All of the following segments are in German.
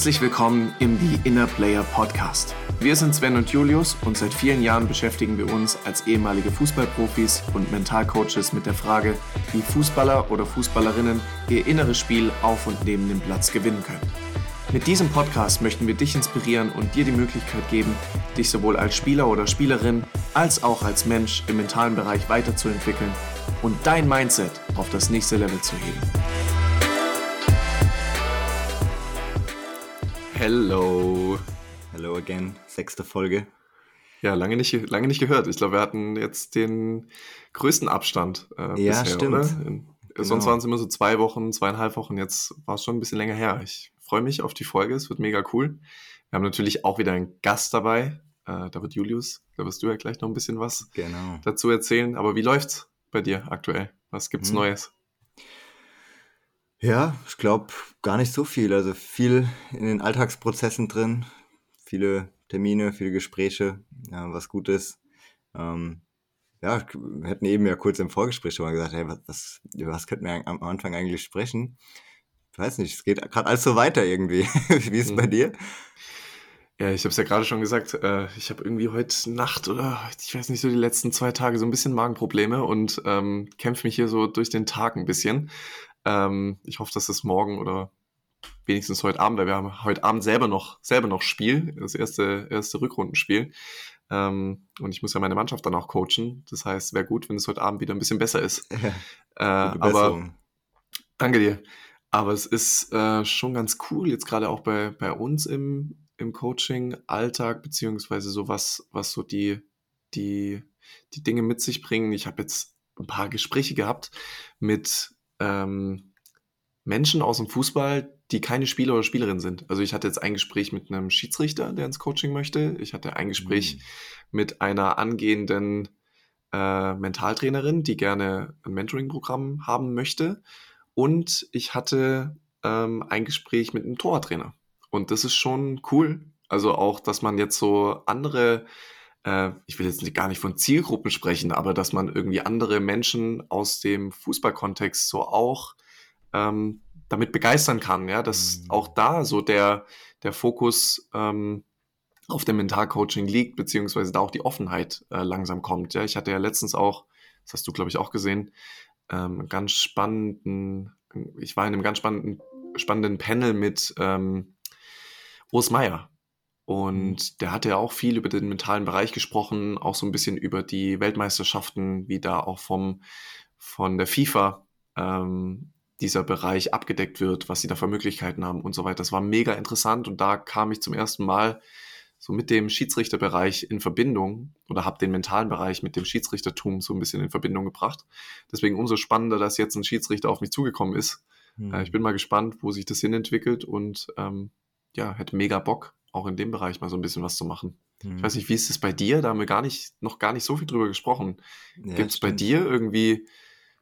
Herzlich willkommen im The Inner Player Podcast. Wir sind Sven und Julius und seit vielen Jahren beschäftigen wir uns als ehemalige Fußballprofis und Mentalcoaches mit der Frage, wie Fußballer oder Fußballerinnen ihr inneres Spiel auf und neben dem Platz gewinnen können. Mit diesem Podcast möchten wir dich inspirieren und dir die Möglichkeit geben, dich sowohl als Spieler oder Spielerin als auch als Mensch im mentalen Bereich weiterzuentwickeln und dein Mindset auf das nächste Level zu heben. Hello. Hello again, sechste Folge. Ja, lange nicht, lange nicht gehört. Ich glaube, wir hatten jetzt den größten Abstand äh, ja, bisher, stimmt. oder? In, genau. Sonst waren es immer so zwei Wochen, zweieinhalb Wochen. Jetzt war es schon ein bisschen länger her. Ich freue mich auf die Folge. Es wird mega cool. Wir haben natürlich auch wieder einen Gast dabei. Äh, da wird Julius. Da wirst du ja gleich noch ein bisschen was genau. dazu erzählen. Aber wie läuft's bei dir aktuell? Was gibt's hm. Neues? Ja, ich glaube gar nicht so viel. Also viel in den Alltagsprozessen drin, viele Termine, viele Gespräche, ja, was gut ist. Ähm, ja, wir hätten eben ja kurz im Vorgespräch schon mal gesagt, hey, was, was, was könnten wir am Anfang eigentlich sprechen? Ich weiß nicht, es geht gerade alles so weiter irgendwie. Wie ist es bei mhm. dir? Ja, ich habe es ja gerade schon gesagt, äh, ich habe irgendwie heute Nacht oder ich weiß nicht, so die letzten zwei Tage so ein bisschen Magenprobleme und ähm, kämpfe mich hier so durch den Tag ein bisschen. Ähm, ich hoffe, dass es morgen oder wenigstens heute Abend, weil wir haben heute Abend selber noch, selber noch Spiel, das erste, erste Rückrundenspiel. Ähm, und ich muss ja meine Mannschaft dann auch coachen. Das heißt, wäre gut, wenn es heute Abend wieder ein bisschen besser ist. Äh, aber danke dir. Aber es ist äh, schon ganz cool, jetzt gerade auch bei, bei uns im, im Coaching-Alltag, beziehungsweise so was, was so die, die, die Dinge mit sich bringen. Ich habe jetzt ein paar Gespräche gehabt mit ähm, Menschen aus dem Fußball, die keine Spieler oder Spielerin sind. Also ich hatte jetzt ein Gespräch mit einem Schiedsrichter, der ins Coaching möchte. Ich hatte ein Gespräch mhm. mit einer angehenden äh, Mentaltrainerin, die gerne ein Mentoring-Programm haben möchte. Und ich hatte ähm, ein Gespräch mit einem Torwarttrainer. Und das ist schon cool. Also auch, dass man jetzt so andere äh, ich will jetzt gar nicht von Zielgruppen sprechen, aber dass man irgendwie andere Menschen aus dem Fußballkontext so auch ähm, damit begeistern kann, ja, dass mhm. auch da so der, der Fokus ähm, auf dem Mentalcoaching liegt, beziehungsweise da auch die Offenheit äh, langsam kommt. Ja, ich hatte ja letztens auch, das hast du, glaube ich, auch gesehen, ähm, ganz spannenden, ich war in einem ganz spannenden, spannenden Panel mit ähm, Urs Meier, und mhm. der hatte ja auch viel über den mentalen Bereich gesprochen, auch so ein bisschen über die Weltmeisterschaften, wie da auch vom, von der FIFA ähm, dieser Bereich abgedeckt wird, was sie da für Möglichkeiten haben und so weiter. Das war mega interessant und da kam ich zum ersten Mal so mit dem Schiedsrichterbereich in Verbindung oder habe den mentalen Bereich mit dem Schiedsrichtertum so ein bisschen in Verbindung gebracht. Deswegen umso spannender, dass jetzt ein Schiedsrichter auf mich zugekommen ist. Mhm. Äh, ich bin mal gespannt, wo sich das hinentwickelt und ähm, ja, hätte mega Bock, auch in dem Bereich mal so ein bisschen was zu machen. Mhm. Ich weiß nicht, wie ist es bei dir? Da haben wir gar nicht, noch gar nicht so viel drüber gesprochen. Ja, Gibt es bei dir irgendwie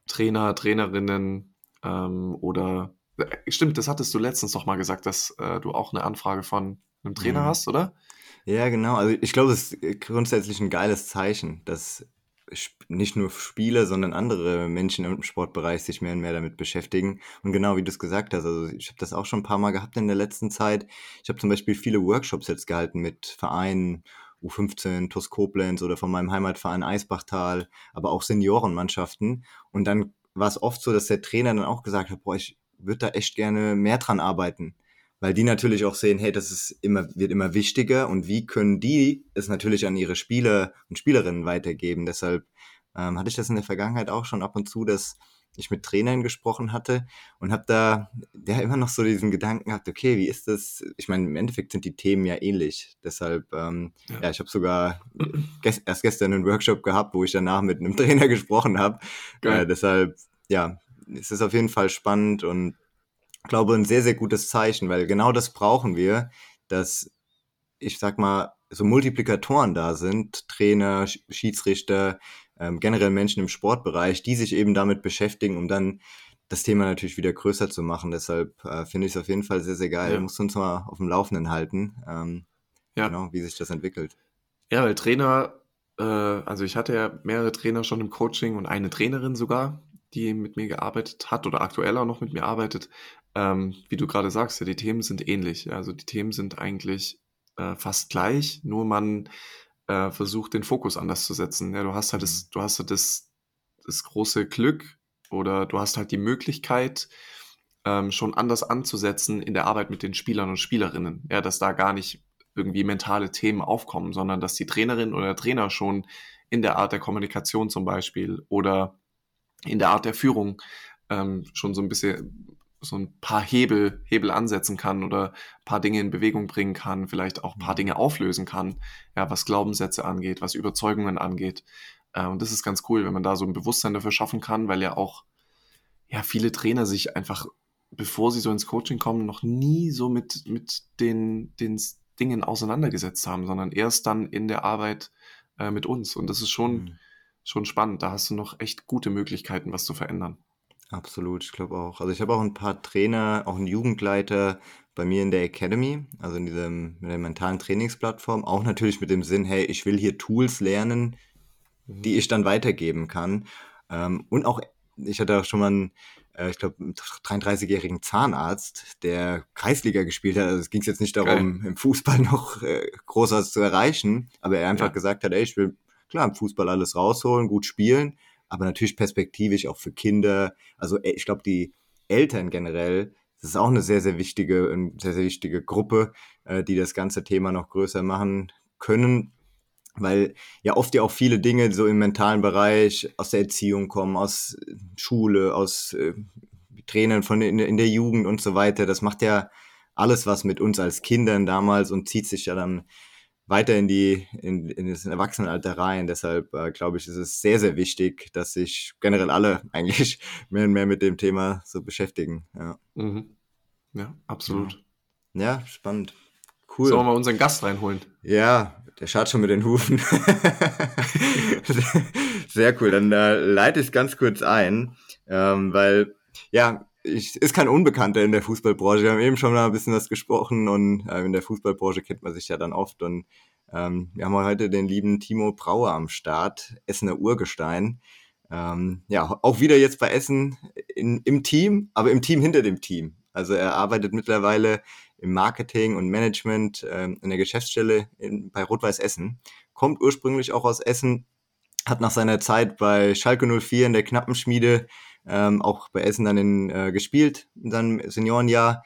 Trainer, Trainerinnen ähm, oder äh, stimmt, das hattest du letztens noch mal gesagt, dass äh, du auch eine Anfrage von einem Trainer mhm. hast, oder? Ja, genau. Also ich glaube, es ist grundsätzlich ein geiles Zeichen, dass nicht nur Spieler, sondern andere Menschen im Sportbereich sich mehr und mehr damit beschäftigen. Und genau wie du es gesagt hast, also ich habe das auch schon ein paar Mal gehabt in der letzten Zeit. Ich habe zum Beispiel viele Workshops jetzt gehalten mit Vereinen, U15, TuS Koblenz oder von meinem Heimatverein Eisbachtal, aber auch Seniorenmannschaften. Und dann war es oft so, dass der Trainer dann auch gesagt hat, boah, ich würde da echt gerne mehr dran arbeiten weil die natürlich auch sehen, hey, das ist immer, wird immer wichtiger und wie können die es natürlich an ihre Spieler und Spielerinnen weitergeben. Deshalb ähm, hatte ich das in der Vergangenheit auch schon ab und zu, dass ich mit Trainern gesprochen hatte und habe da ja immer noch so diesen Gedanken gehabt, okay, wie ist das? Ich meine, im Endeffekt sind die Themen ja ähnlich. Deshalb, ähm, ja. ja. ich habe sogar gest erst gestern einen Workshop gehabt, wo ich danach mit einem Trainer gesprochen habe. Äh, deshalb, ja, es ist auf jeden Fall spannend und glaube, ein sehr, sehr gutes Zeichen, weil genau das brauchen wir, dass, ich sag mal, so Multiplikatoren da sind, Trainer, Schiedsrichter, ähm, generell Menschen im Sportbereich, die sich eben damit beschäftigen, um dann das Thema natürlich wieder größer zu machen. Deshalb äh, finde ich es auf jeden Fall sehr, sehr geil. Ja. Muss uns mal auf dem Laufenden halten, ähm, ja. genau, wie sich das entwickelt. Ja, weil Trainer, äh, also ich hatte ja mehrere Trainer schon im Coaching und eine Trainerin sogar, die mit mir gearbeitet hat oder aktuell auch noch mit mir arbeitet. Ähm, wie du gerade sagst, ja, die Themen sind ähnlich. Also die Themen sind eigentlich äh, fast gleich, nur man äh, versucht, den Fokus anders zu setzen. Ja, du hast halt das, mhm. du hast halt das, das große Glück oder du hast halt die Möglichkeit, ähm, schon anders anzusetzen in der Arbeit mit den Spielern und Spielerinnen. Ja, dass da gar nicht irgendwie mentale Themen aufkommen, sondern dass die Trainerin oder der Trainer schon in der Art der Kommunikation zum Beispiel oder in der Art der Führung ähm, schon so ein bisschen so ein paar Hebel, Hebel ansetzen kann oder ein paar Dinge in Bewegung bringen kann, vielleicht auch ein paar mhm. Dinge auflösen kann, ja, was Glaubenssätze angeht, was Überzeugungen angeht. Äh, und das ist ganz cool, wenn man da so ein Bewusstsein dafür schaffen kann, weil ja auch ja viele Trainer sich einfach, bevor sie so ins Coaching kommen, noch nie so mit, mit den, den Dingen auseinandergesetzt haben, sondern erst dann in der Arbeit äh, mit uns. Und das ist schon, mhm. schon spannend. Da hast du noch echt gute Möglichkeiten, was zu verändern. Absolut, ich glaube auch. Also ich habe auch ein paar Trainer, auch einen Jugendleiter bei mir in der Academy, also in diesem mit der mentalen Trainingsplattform, auch natürlich mit dem Sinn, hey, ich will hier Tools lernen, die ich dann weitergeben kann. Ähm, und auch, ich hatte auch schon mal einen, äh, ich glaube, 33-jährigen Zahnarzt, der Kreisliga gespielt hat. Also es ging jetzt nicht darum, Geil. im Fußball noch äh, groß was zu erreichen, aber er einfach ja. gesagt hat, ey, ich will klar im Fußball alles rausholen, gut spielen, aber natürlich perspektivisch auch für Kinder. Also äh, ich glaube, die Eltern generell, das ist auch eine sehr, sehr wichtige, sehr, sehr wichtige Gruppe, äh, die das ganze Thema noch größer machen können. Weil ja oft ja auch viele Dinge so im mentalen Bereich aus der Erziehung kommen, aus Schule, aus äh, Trainern von in, in der Jugend und so weiter. Das macht ja alles was mit uns als Kindern damals und zieht sich ja dann weiter in die in, in das Erwachsenenalter rein. Deshalb äh, glaube ich, ist es sehr sehr wichtig, dass sich generell alle eigentlich mehr und mehr mit dem Thema so beschäftigen. Ja, mhm. ja absolut. Ja. ja, spannend. Cool. Sollen wir mal unseren Gast reinholen? Ja, der schaut schon mit den Hufen. sehr cool. Dann äh, leite ich es ganz kurz ein, ähm, weil ja, ich, ist kein Unbekannter in der Fußballbranche. Wir haben eben schon mal ein bisschen was gesprochen und äh, in der Fußballbranche kennt man sich ja dann oft. Und ähm, wir haben heute den lieben Timo Brauer am Start, Essener Urgestein. Ähm, ja, auch wieder jetzt bei Essen in, im Team, aber im Team hinter dem Team. Also er arbeitet mittlerweile im Marketing und Management ähm, in der Geschäftsstelle in, bei Rot-Weiß Essen. Kommt ursprünglich auch aus Essen, hat nach seiner Zeit bei Schalke 04 in der Knappenschmiede ähm, auch bei Essen dann in, äh, gespielt in seinem Seniorenjahr.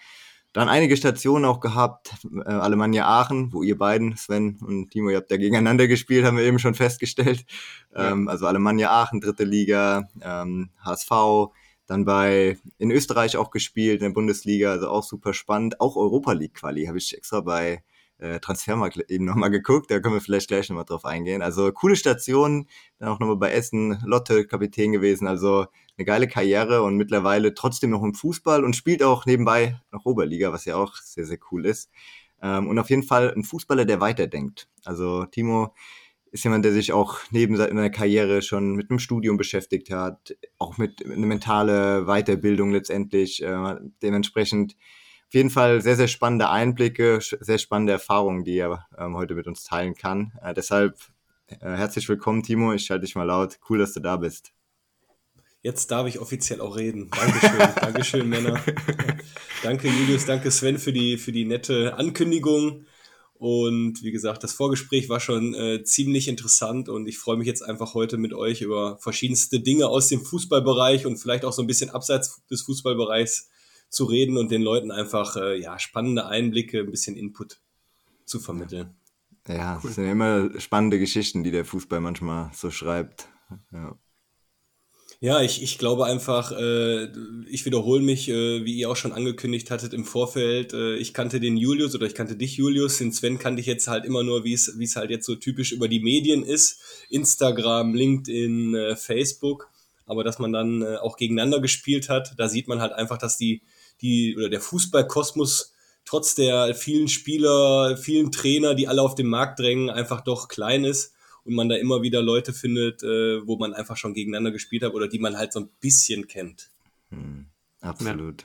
Dann einige Stationen auch gehabt, äh, Alemannia Aachen, wo ihr beiden, Sven und Timo, ihr habt da gegeneinander gespielt, haben wir eben schon festgestellt. Ähm, Also Alemannia Aachen, dritte Liga, ähm, HSV, dann bei in Österreich auch gespielt, in der Bundesliga, also auch super spannend. Auch Europa League Quali habe ich extra bei äh, Transfermarkt eben nochmal geguckt, da können wir vielleicht gleich nochmal drauf eingehen. Also coole Station, dann auch nochmal bei Essen, Lotte Kapitän gewesen, also eine geile Karriere und mittlerweile trotzdem noch im Fußball und spielt auch nebenbei noch Oberliga, was ja auch sehr, sehr cool ist. Ähm, und auf jeden Fall ein Fußballer, der weiterdenkt. Also Timo ist jemand, der sich auch neben seiner Karriere schon mit einem Studium beschäftigt hat, auch mit einer mentale Weiterbildung letztendlich. Äh, dementsprechend auf jeden Fall sehr, sehr spannende Einblicke, sehr spannende Erfahrungen, die er ähm, heute mit uns teilen kann. Äh, deshalb äh, herzlich willkommen, Timo. Ich schalte dich mal laut. Cool, dass du da bist. Jetzt darf ich offiziell auch reden. Dankeschön, Dankeschön, Männer. danke, Julius, danke, Sven, für die, für die nette Ankündigung. Und wie gesagt, das Vorgespräch war schon äh, ziemlich interessant und ich freue mich jetzt einfach heute mit euch über verschiedenste Dinge aus dem Fußballbereich und vielleicht auch so ein bisschen abseits des Fußballbereichs zu reden und den Leuten einfach äh, ja, spannende Einblicke, ein bisschen Input zu vermitteln. Ja, cool. das sind immer spannende Geschichten, die der Fußball manchmal so schreibt. Ja. Ja, ich, ich glaube einfach, äh, ich wiederhole mich, äh, wie ihr auch schon angekündigt hattet im Vorfeld. Äh, ich kannte den Julius oder ich kannte dich, Julius. Den Sven kannte ich jetzt halt immer nur, wie es wie es halt jetzt so typisch über die Medien ist. Instagram, LinkedIn, äh, Facebook. Aber dass man dann äh, auch gegeneinander gespielt hat, da sieht man halt einfach, dass die die oder der Fußballkosmos trotz der vielen Spieler, vielen Trainer, die alle auf den Markt drängen, einfach doch klein ist und man da immer wieder Leute findet, äh, wo man einfach schon gegeneinander gespielt hat oder die man halt so ein bisschen kennt. Hm, absolut.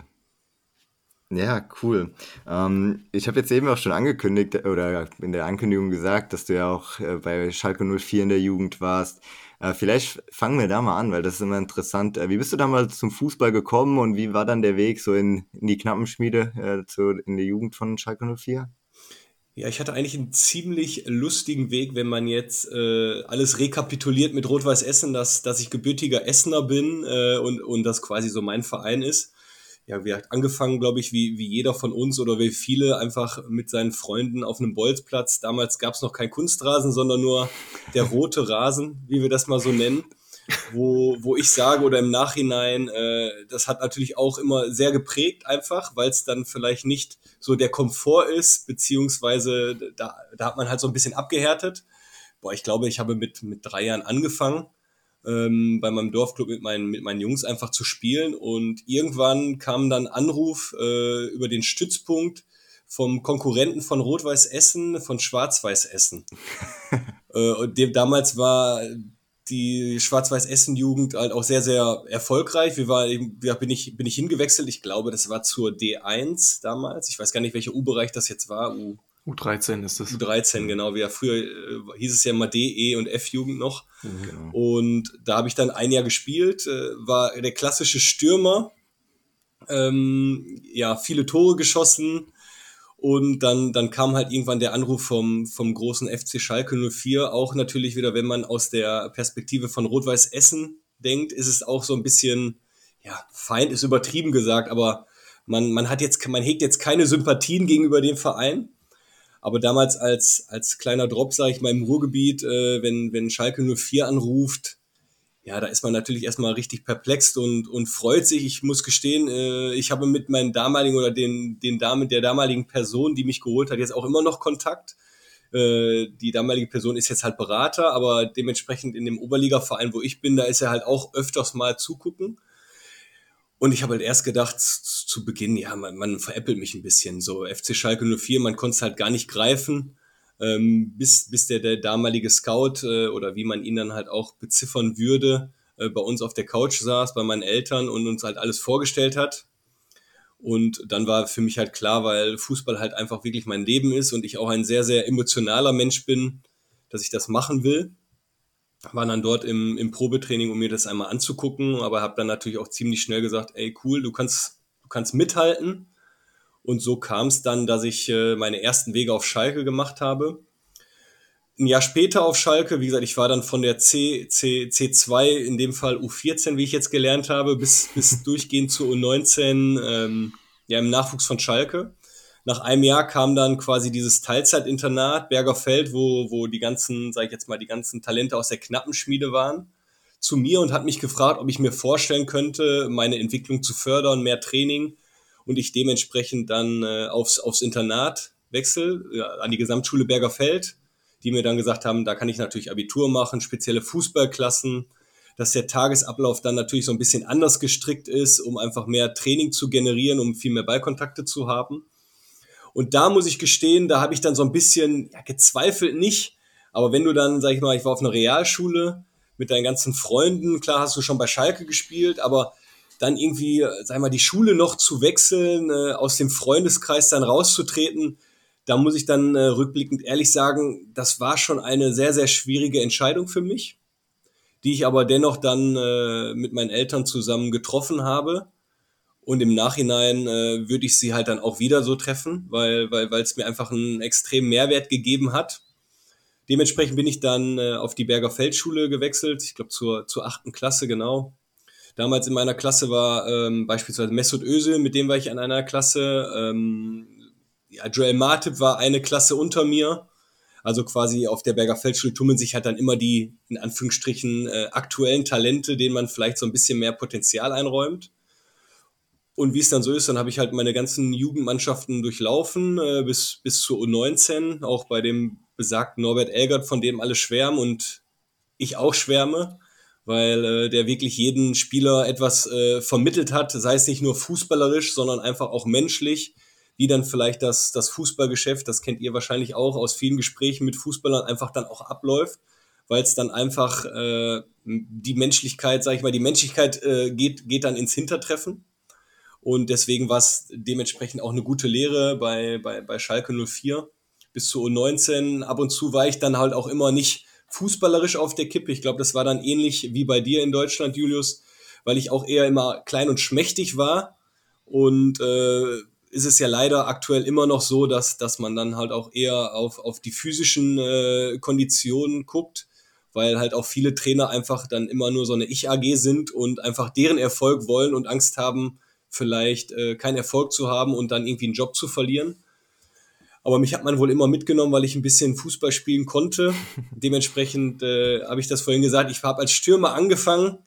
Ja, cool. Ähm, ich habe jetzt eben auch schon angekündigt oder in der Ankündigung gesagt, dass du ja auch äh, bei Schalke 04 in der Jugend warst. Äh, vielleicht fangen wir da mal an, weil das ist immer interessant. Äh, wie bist du damals zum Fußball gekommen und wie war dann der Weg so in, in die Knappenschmiede äh, zu, in der Jugend von Schalke 04? Ja, ich hatte eigentlich einen ziemlich lustigen Weg, wenn man jetzt äh, alles rekapituliert mit Rot-Weiß Essen, dass, dass ich gebürtiger Essener bin äh, und, und das quasi so mein Verein ist ja, wir hat angefangen, glaube ich, wie, wie jeder von uns oder wie viele einfach mit seinen Freunden auf einem Bolzplatz. Damals gab es noch kein Kunstrasen, sondern nur der rote Rasen, wie wir das mal so nennen. Wo, wo ich sage oder im Nachhinein, äh, das hat natürlich auch immer sehr geprägt einfach, weil es dann vielleicht nicht so der Komfort ist, beziehungsweise da, da hat man halt so ein bisschen abgehärtet. Boah, ich glaube, ich habe mit, mit drei Jahren angefangen ähm, bei meinem Dorfclub mit meinen, mit meinen Jungs einfach zu spielen. Und irgendwann kam dann Anruf äh, über den Stützpunkt vom Konkurrenten von Rot-Weiß Essen, von Schwarz-Weiß Essen. äh, und dem, damals war die Schwarz-Weiß Essen-Jugend halt auch sehr, sehr erfolgreich. Wir war eben, ja, bin ich, bin ich hingewechselt. Ich glaube, das war zur D1 damals. Ich weiß gar nicht, welcher U-Bereich das jetzt war. U U13 ist das. U13, genau. Wie ja früher äh, hieß es ja mal D, E und F-Jugend noch. Genau. Und da habe ich dann ein Jahr gespielt, äh, war der klassische Stürmer. Ähm, ja, viele Tore geschossen. Und dann, dann kam halt irgendwann der Anruf vom, vom großen FC Schalke 04. Auch natürlich wieder, wenn man aus der Perspektive von Rot-Weiß Essen denkt, ist es auch so ein bisschen, ja, Feind ist übertrieben gesagt, aber man, man hat jetzt, man hegt jetzt keine Sympathien gegenüber dem Verein. Aber damals als, als kleiner Drop, sage ich mal, im Ruhrgebiet, äh, wenn, wenn Schalke 04 anruft, ja, da ist man natürlich erstmal richtig perplex und, und freut sich. Ich muss gestehen, äh, ich habe mit meinen damaligen oder den, den Damen, der damaligen Person, die mich geholt hat, jetzt auch immer noch Kontakt. Äh, die damalige Person ist jetzt halt Berater, aber dementsprechend in dem Oberliga-Verein, wo ich bin, da ist er halt auch öfters mal zugucken. Und ich habe halt erst gedacht, zu Beginn, ja, man, man veräppelt mich ein bisschen. So FC Schalke 04, man konnte es halt gar nicht greifen, ähm, bis, bis der, der damalige Scout äh, oder wie man ihn dann halt auch beziffern würde, äh, bei uns auf der Couch saß, bei meinen Eltern und uns halt alles vorgestellt hat. Und dann war für mich halt klar, weil Fußball halt einfach wirklich mein Leben ist und ich auch ein sehr, sehr emotionaler Mensch bin, dass ich das machen will war dann dort im, im Probetraining, um mir das einmal anzugucken, aber habe dann natürlich auch ziemlich schnell gesagt, ey cool, du kannst, du kannst mithalten. Und so kam es dann, dass ich äh, meine ersten Wege auf Schalke gemacht habe. Ein Jahr später auf Schalke, wie gesagt, ich war dann von der C, C, C2, in dem Fall U14, wie ich jetzt gelernt habe, bis, bis durchgehend zu U19, ähm, ja, im Nachwuchs von Schalke nach einem Jahr kam dann quasi dieses Teilzeitinternat Bergerfeld, wo, wo die ganzen, sag ich jetzt mal, die ganzen Talente aus der Knappenschmiede waren, zu mir und hat mich gefragt, ob ich mir vorstellen könnte, meine Entwicklung zu fördern, mehr Training und ich dementsprechend dann äh, aufs, aufs Internat wechsel, ja, an die Gesamtschule Bergerfeld, die mir dann gesagt haben, da kann ich natürlich Abitur machen, spezielle Fußballklassen, dass der Tagesablauf dann natürlich so ein bisschen anders gestrickt ist, um einfach mehr Training zu generieren, um viel mehr Ballkontakte zu haben. Und da muss ich gestehen, da habe ich dann so ein bisschen ja, gezweifelt nicht. Aber wenn du dann, sag ich mal, ich war auf einer Realschule mit deinen ganzen Freunden, klar hast du schon bei Schalke gespielt, aber dann irgendwie, sag ich mal, die Schule noch zu wechseln, äh, aus dem Freundeskreis dann rauszutreten, da muss ich dann äh, rückblickend ehrlich sagen, das war schon eine sehr, sehr schwierige Entscheidung für mich, die ich aber dennoch dann äh, mit meinen Eltern zusammen getroffen habe. Und im Nachhinein äh, würde ich sie halt dann auch wieder so treffen, weil weil weil es mir einfach einen extremen Mehrwert gegeben hat. Dementsprechend bin ich dann äh, auf die Berger Feldschule gewechselt, ich glaube zur, zur achten Klasse genau. Damals in meiner Klasse war ähm, beispielsweise Mesut Özil, mit dem war ich an einer Klasse. Ähm, ja, Joel Martip war eine Klasse unter mir. Also quasi auf der Berger Feldschule tummeln sich halt dann immer die, in Anführungsstrichen, äh, aktuellen Talente, denen man vielleicht so ein bisschen mehr Potenzial einräumt. Und wie es dann so ist, dann habe ich halt meine ganzen Jugendmannschaften durchlaufen äh, bis, bis zur U19, auch bei dem besagten Norbert Elgert, von dem alle schwärmen und ich auch schwärme, weil äh, der wirklich jeden Spieler etwas äh, vermittelt hat, sei es nicht nur fußballerisch, sondern einfach auch menschlich, wie dann vielleicht das, das Fußballgeschäft, das kennt ihr wahrscheinlich auch aus vielen Gesprächen mit Fußballern, einfach dann auch abläuft, weil es dann einfach äh, die Menschlichkeit, sag ich mal, die Menschlichkeit äh, geht, geht dann ins Hintertreffen Und deswegen war es dementsprechend auch eine gute Lehre bei, bei, bei Schalke 04 bis zu U19. Ab und zu war ich dann halt auch immer nicht fußballerisch auf der Kippe. Ich glaube, das war dann ähnlich wie bei dir in Deutschland, Julius, weil ich auch eher immer klein und schmächtig war. Und äh, ist es ja leider aktuell immer noch so, dass, dass man dann halt auch eher auf, auf die physischen äh, Konditionen guckt, weil halt auch viele Trainer einfach dann immer nur so eine Ich-AG sind und einfach deren Erfolg wollen und Angst haben, vielleicht äh, keinen Erfolg zu haben und dann irgendwie einen Job zu verlieren. Aber mich hat man wohl immer mitgenommen, weil ich ein bisschen Fußball spielen konnte. Dementsprechend äh, habe ich das vorhin gesagt. Ich habe als Stürmer angefangen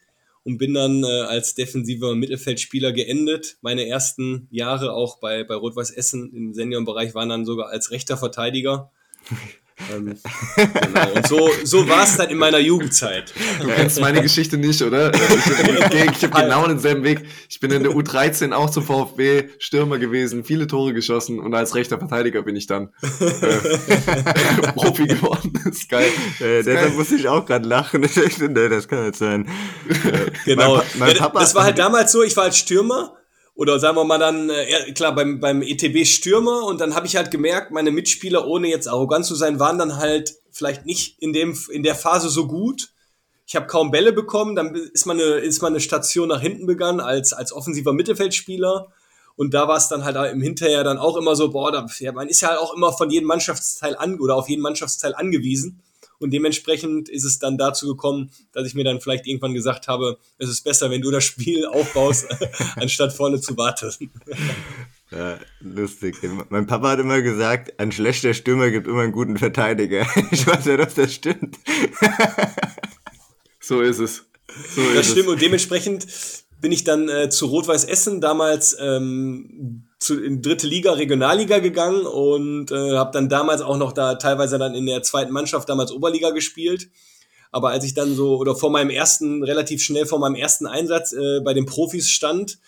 und bin dann äh, als defensiver Mittelfeldspieler geendet. Meine ersten Jahre auch bei, bei Rot-Weiß Essen im Seniorenbereich waren dann sogar als rechter Verteidiger. Ähm, genau. Und so, so war es dann in meiner Jugendzeit. Du kennst meine Geschichte nicht, oder? Ich, habe genau denselben Weg. Ich bin in der U13 auch zum VfB Stürmer gewesen, viele Tore geschossen und als rechter Verteidiger bin ich dann äh, Profi geworden. Das ist geil. Äh, deshalb musste ich auch gerade lachen. Nee, das kann nicht sein. genau. Mein, mein Papa, das war halt damals so, ich war als Stürmer oder sagen wir mal dann, äh, klar, beim, beim ETB Stürmer und dann habe ich halt gemerkt, meine Mitspieler, ohne jetzt arrogant zu sein, waren dann halt vielleicht nicht in, dem, in der Phase so gut. Ich habe kaum Bälle bekommen, dann ist meine, ist meine Station nach hinten begangen als, als offensiver Mittelfeldspieler. Und da war es dann halt im Hinterher dann auch immer so, boah, da, ja, man ist ja halt auch immer von jedem Mannschaftsteil an oder auf jeden Mannschaftsteil angewiesen. Und dementsprechend ist es dann dazu gekommen, dass ich mir dann vielleicht irgendwann gesagt habe, es ist besser, wenn du das Spiel aufbaust, anstatt vorne zu warten. Ja, lustig. Mein Papa hat immer gesagt, ein schlechter Stürmer gibt immer einen guten Verteidiger. Ich weiß nicht, ob das stimmt. So ist es. So das ist stimmt es. und dementsprechend bin ich dann äh, zu Rot-Weiß Essen damals ähm, zu, in dritte Liga, Regionalliga gegangen und äh, habe dann damals auch noch da teilweise dann in der zweiten Mannschaft damals Oberliga gespielt. Aber als ich dann so oder vor meinem ersten, relativ schnell vor meinem ersten Einsatz äh, bei den Profis stand,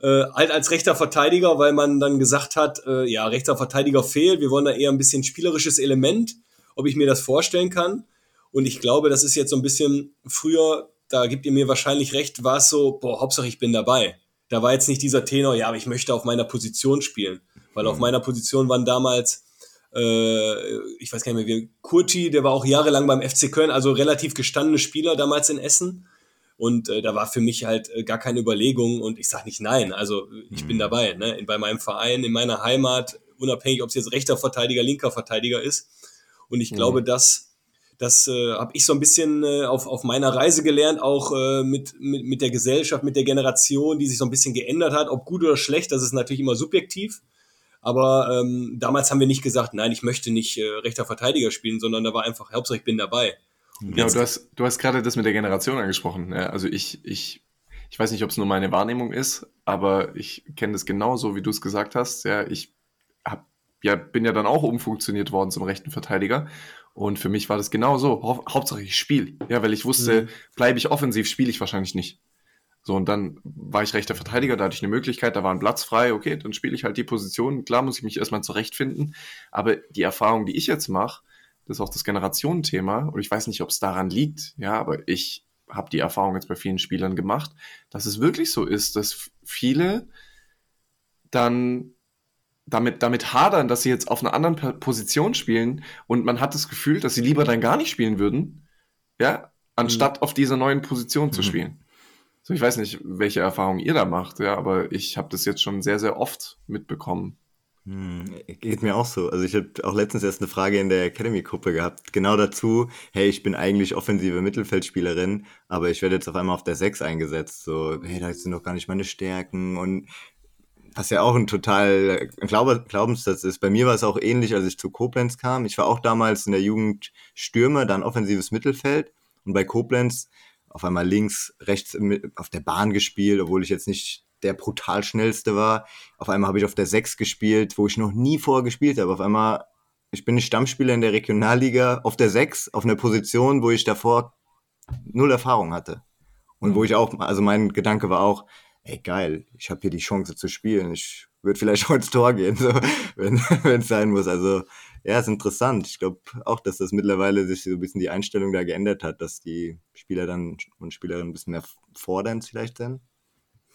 äh, halt als rechter Verteidiger, weil man dann gesagt hat, äh, ja, rechter Verteidiger fehlt, wir wollen da eher ein bisschen spielerisches Element, ob ich mir das vorstellen kann. Und ich glaube, das ist jetzt so ein bisschen früher, da gibt ihr mir wahrscheinlich recht, war es so, boah, Hauptsache ich bin dabei da war jetzt nicht dieser Tenor, ja, aber ich möchte auf meiner Position spielen. Weil mhm. auf meiner Position waren damals, äh, ich weiß gar nicht mehr, wie, Kurti, der war auch jahrelang beim FC Köln, also relativ gestandene Spieler damals in Essen. Und äh, da war für mich halt äh, gar keine Überlegung und ich sage nicht nein. Also ich mhm. bin dabei, ne? In, bei meinem Verein, in meiner Heimat, unabhängig, ob es jetzt rechter Verteidiger, linker Verteidiger ist. Und ich mhm. glaube, dass das äh, habe ich so ein bisschen äh, auf, auf meiner Reise gelernt, auch äh, mit, mit, mit der Gesellschaft, mit der Generation, die sich so ein bisschen geändert hat. Ob gut oder schlecht, das ist natürlich immer subjektiv. Aber ähm, damals haben wir nicht gesagt, nein, ich möchte nicht äh, rechter Verteidiger spielen, sondern da war einfach, Hauptsache ich bin dabei. Und ja, du hast, du hast gerade das mit der Generation angesprochen. Ja, also ich, ich, ich weiß nicht, ob es nur meine Wahrnehmung ist, aber ich kenne das genauso, wie du es gesagt hast. Ja, ich hab, ja, bin ja dann auch umfunktioniert worden zum rechten Verteidiger und für mich war das genau so. Hau Hauptsache ich spiele. Ja, weil ich wusste, mhm. bleibe ich offensiv, spiele ich wahrscheinlich nicht. So, und dann war ich rechter Verteidiger, da hatte ich eine Möglichkeit, da war ein Platz frei, okay, dann spiele ich halt die Position. Klar muss ich mich erstmal zurechtfinden, aber die Erfahrung, die ich jetzt mache, das ist auch das Generationenthema, und ich weiß nicht, ob es daran liegt, ja, aber ich habe die Erfahrung jetzt bei vielen Spielern gemacht, dass es wirklich so ist, dass viele dann damit, damit hadern, dass sie jetzt auf einer anderen Position spielen und man hat das Gefühl, dass sie lieber dann gar nicht spielen würden, ja, anstatt mhm. auf dieser neuen Position mhm. zu spielen. So, ich weiß nicht, welche Erfahrungen ihr da macht, ja, aber ich habe das jetzt schon sehr, sehr oft mitbekommen. Hm, geht mir auch so. Also ich habe auch letztens erst eine Frage in der Academy-Gruppe gehabt, genau dazu, hey, ich bin eigentlich offensive Mittelfeldspielerin, aber ich werde jetzt auf einmal auf der 6 eingesetzt. So, hey, da sind doch gar nicht meine Stärken und was ja auch ein total ein Glaube, Glaubenssatz ist. Bei mir war es auch ähnlich, als ich zu Koblenz kam. Ich war auch damals in der Jugend Stürmer, dann offensives Mittelfeld und bei Koblenz auf einmal links, rechts auf der Bahn gespielt, obwohl ich jetzt nicht der brutal schnellste war. Auf einmal habe ich auf der 6 gespielt, wo ich noch nie vorher gespielt habe. Auf einmal, ich bin Stammspieler in der Regionalliga auf der 6, auf einer Position, wo ich davor null Erfahrung hatte. Und mhm. wo ich auch, also mein Gedanke war auch, ey geil, ich habe hier die Chance zu spielen, ich würde vielleicht auch ins Tor gehen, so, wenn es sein muss. Also ja, ist interessant. Ich glaube auch, dass das mittlerweile sich so ein bisschen die Einstellung da geändert hat, dass die Spieler dann und Spielerinnen ein bisschen mehr fordernd vielleicht sind.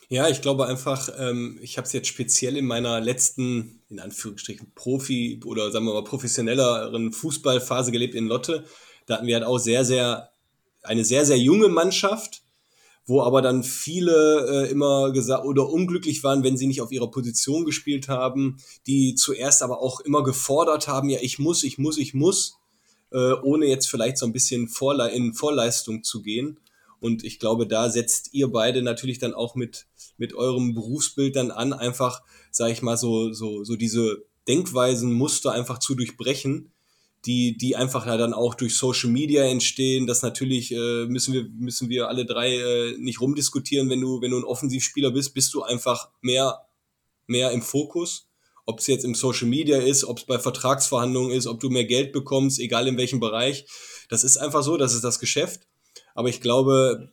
Ja, ich glaube einfach, ähm, ich habe es jetzt speziell in meiner letzten, in Anführungsstrichen, Profi- oder sagen wir mal professionelleren Fußballphase gelebt in Lotte. Da hatten wir halt auch sehr, sehr, eine sehr, sehr junge Mannschaft, wo aber dann viele äh, immer gesagt oder unglücklich waren, wenn sie nicht auf ihrer Position gespielt haben, die zuerst aber auch immer gefordert haben, ja, ich muss, ich muss, ich muss, äh, ohne jetzt vielleicht so ein bisschen Vorle in Vorleistung zu gehen. Und ich glaube, da setzt ihr beide natürlich dann auch mit, mit eurem Berufsbild dann an, einfach, sag ich mal, so, so, so diese Denkweisen, Muster einfach zu durchbrechen, die, die einfach ja dann auch durch Social Media entstehen. Das natürlich äh, müssen wir, müssen wir alle drei äh, nicht rumdiskutieren. Wenn du, wenn du ein Offensivspieler bist, bist du einfach mehr, mehr im Fokus. Ob es jetzt im Social Media ist, ob es bei Vertragsverhandlungen ist, ob du mehr Geld bekommst, egal in welchem Bereich. Das ist einfach so, das ist das Geschäft. Aber ich glaube,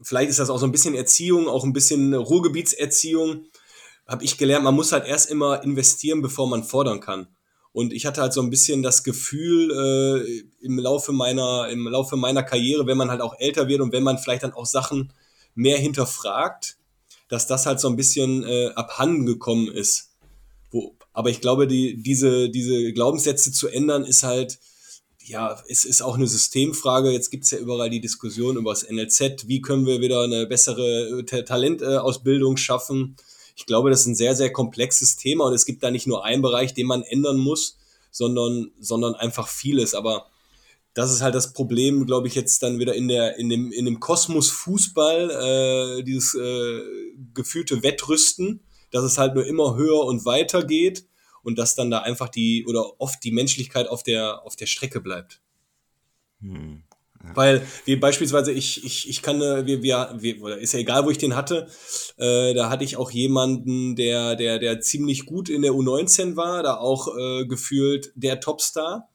vielleicht ist das auch so ein bisschen Erziehung, auch ein bisschen Ruhrgebietserziehung. Habe ich gelernt, man muss halt erst immer investieren, bevor man fordern kann. Und ich hatte halt so ein bisschen das Gefühl äh, im Laufe meiner im Laufe meiner Karriere, wenn man halt auch älter wird und wenn man vielleicht dann auch Sachen mehr hinterfragt, dass das halt so ein bisschen äh, abhanden gekommen ist. Wo, aber ich glaube, die, diese, diese Glaubenssätze zu ändern, ist halt ja, es ist auch eine Systemfrage. Jetzt gibt es ja überall die Diskussion über das NLZ. Wie können wir wieder eine bessere äh, Talentausbildung schaffen? Ich glaube, das ist ein sehr, sehr komplexes Thema und es gibt da nicht nur einen Bereich, den man ändern muss, sondern, sondern einfach vieles. Aber das ist halt das Problem, glaube ich, jetzt dann wieder in, der, in, dem, in dem Kosmos Fußball, äh, dieses äh, gefühlte Wettrüsten, dass es halt nur immer höher und weiter geht und dass dann da einfach die oder oft die Menschlichkeit auf der, auf der Strecke bleibt. Hm. Weil, wie beispielsweise, ich, ich, ich kann, äh, wir, wir, wir, ist ja egal, wo ich den hatte, äh, da hatte ich auch jemanden, der, der, der ziemlich gut in der U19 war, da auch äh, gefühlt der Topstar,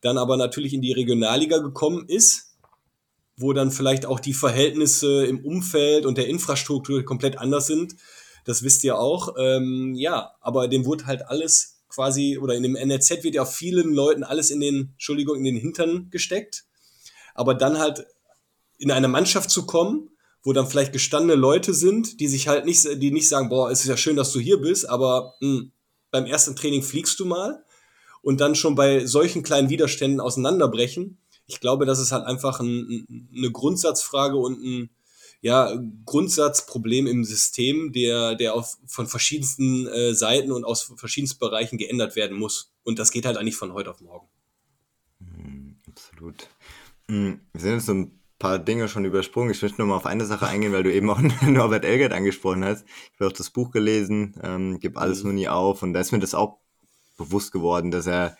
dann aber natürlich in die Regionalliga gekommen ist, wo dann vielleicht auch die Verhältnisse im Umfeld und der Infrastruktur komplett anders sind. Das wisst ihr auch. Ähm, ja, aber dem wurde halt alles quasi, oder in dem NRZ wird ja vielen Leuten alles in den, Entschuldigung, in den Hintern gesteckt. Aber dann halt in eine Mannschaft zu kommen, wo dann vielleicht gestandene Leute sind, die sich halt nicht, die nicht sagen, boah, es ist ja schön, dass du hier bist, aber mh, hm, beim ersten Training fliegst du mal und dann schon bei solchen kleinen Widerständen auseinanderbrechen. Ich glaube, das ist halt einfach ein, eine Grundsatzfrage und ein, ja, Grundsatzproblem im System, der, der auf, von verschiedensten äh, Seiten und aus verschiedensten Bereichen geändert werden muss. Und das geht halt eigentlich von heute auf morgen. Mm, absolut. Wir sind jetzt so ein paar Dinge schon übersprungen. Ich möchte nur mal auf eine Sache eingehen, weil du eben auch Norbert Elgert angesprochen hast. Ich habe auch das Buch gelesen, ähm, Gib alles mhm. nur nie auf. Und da ist mir das auch bewusst geworden, dass er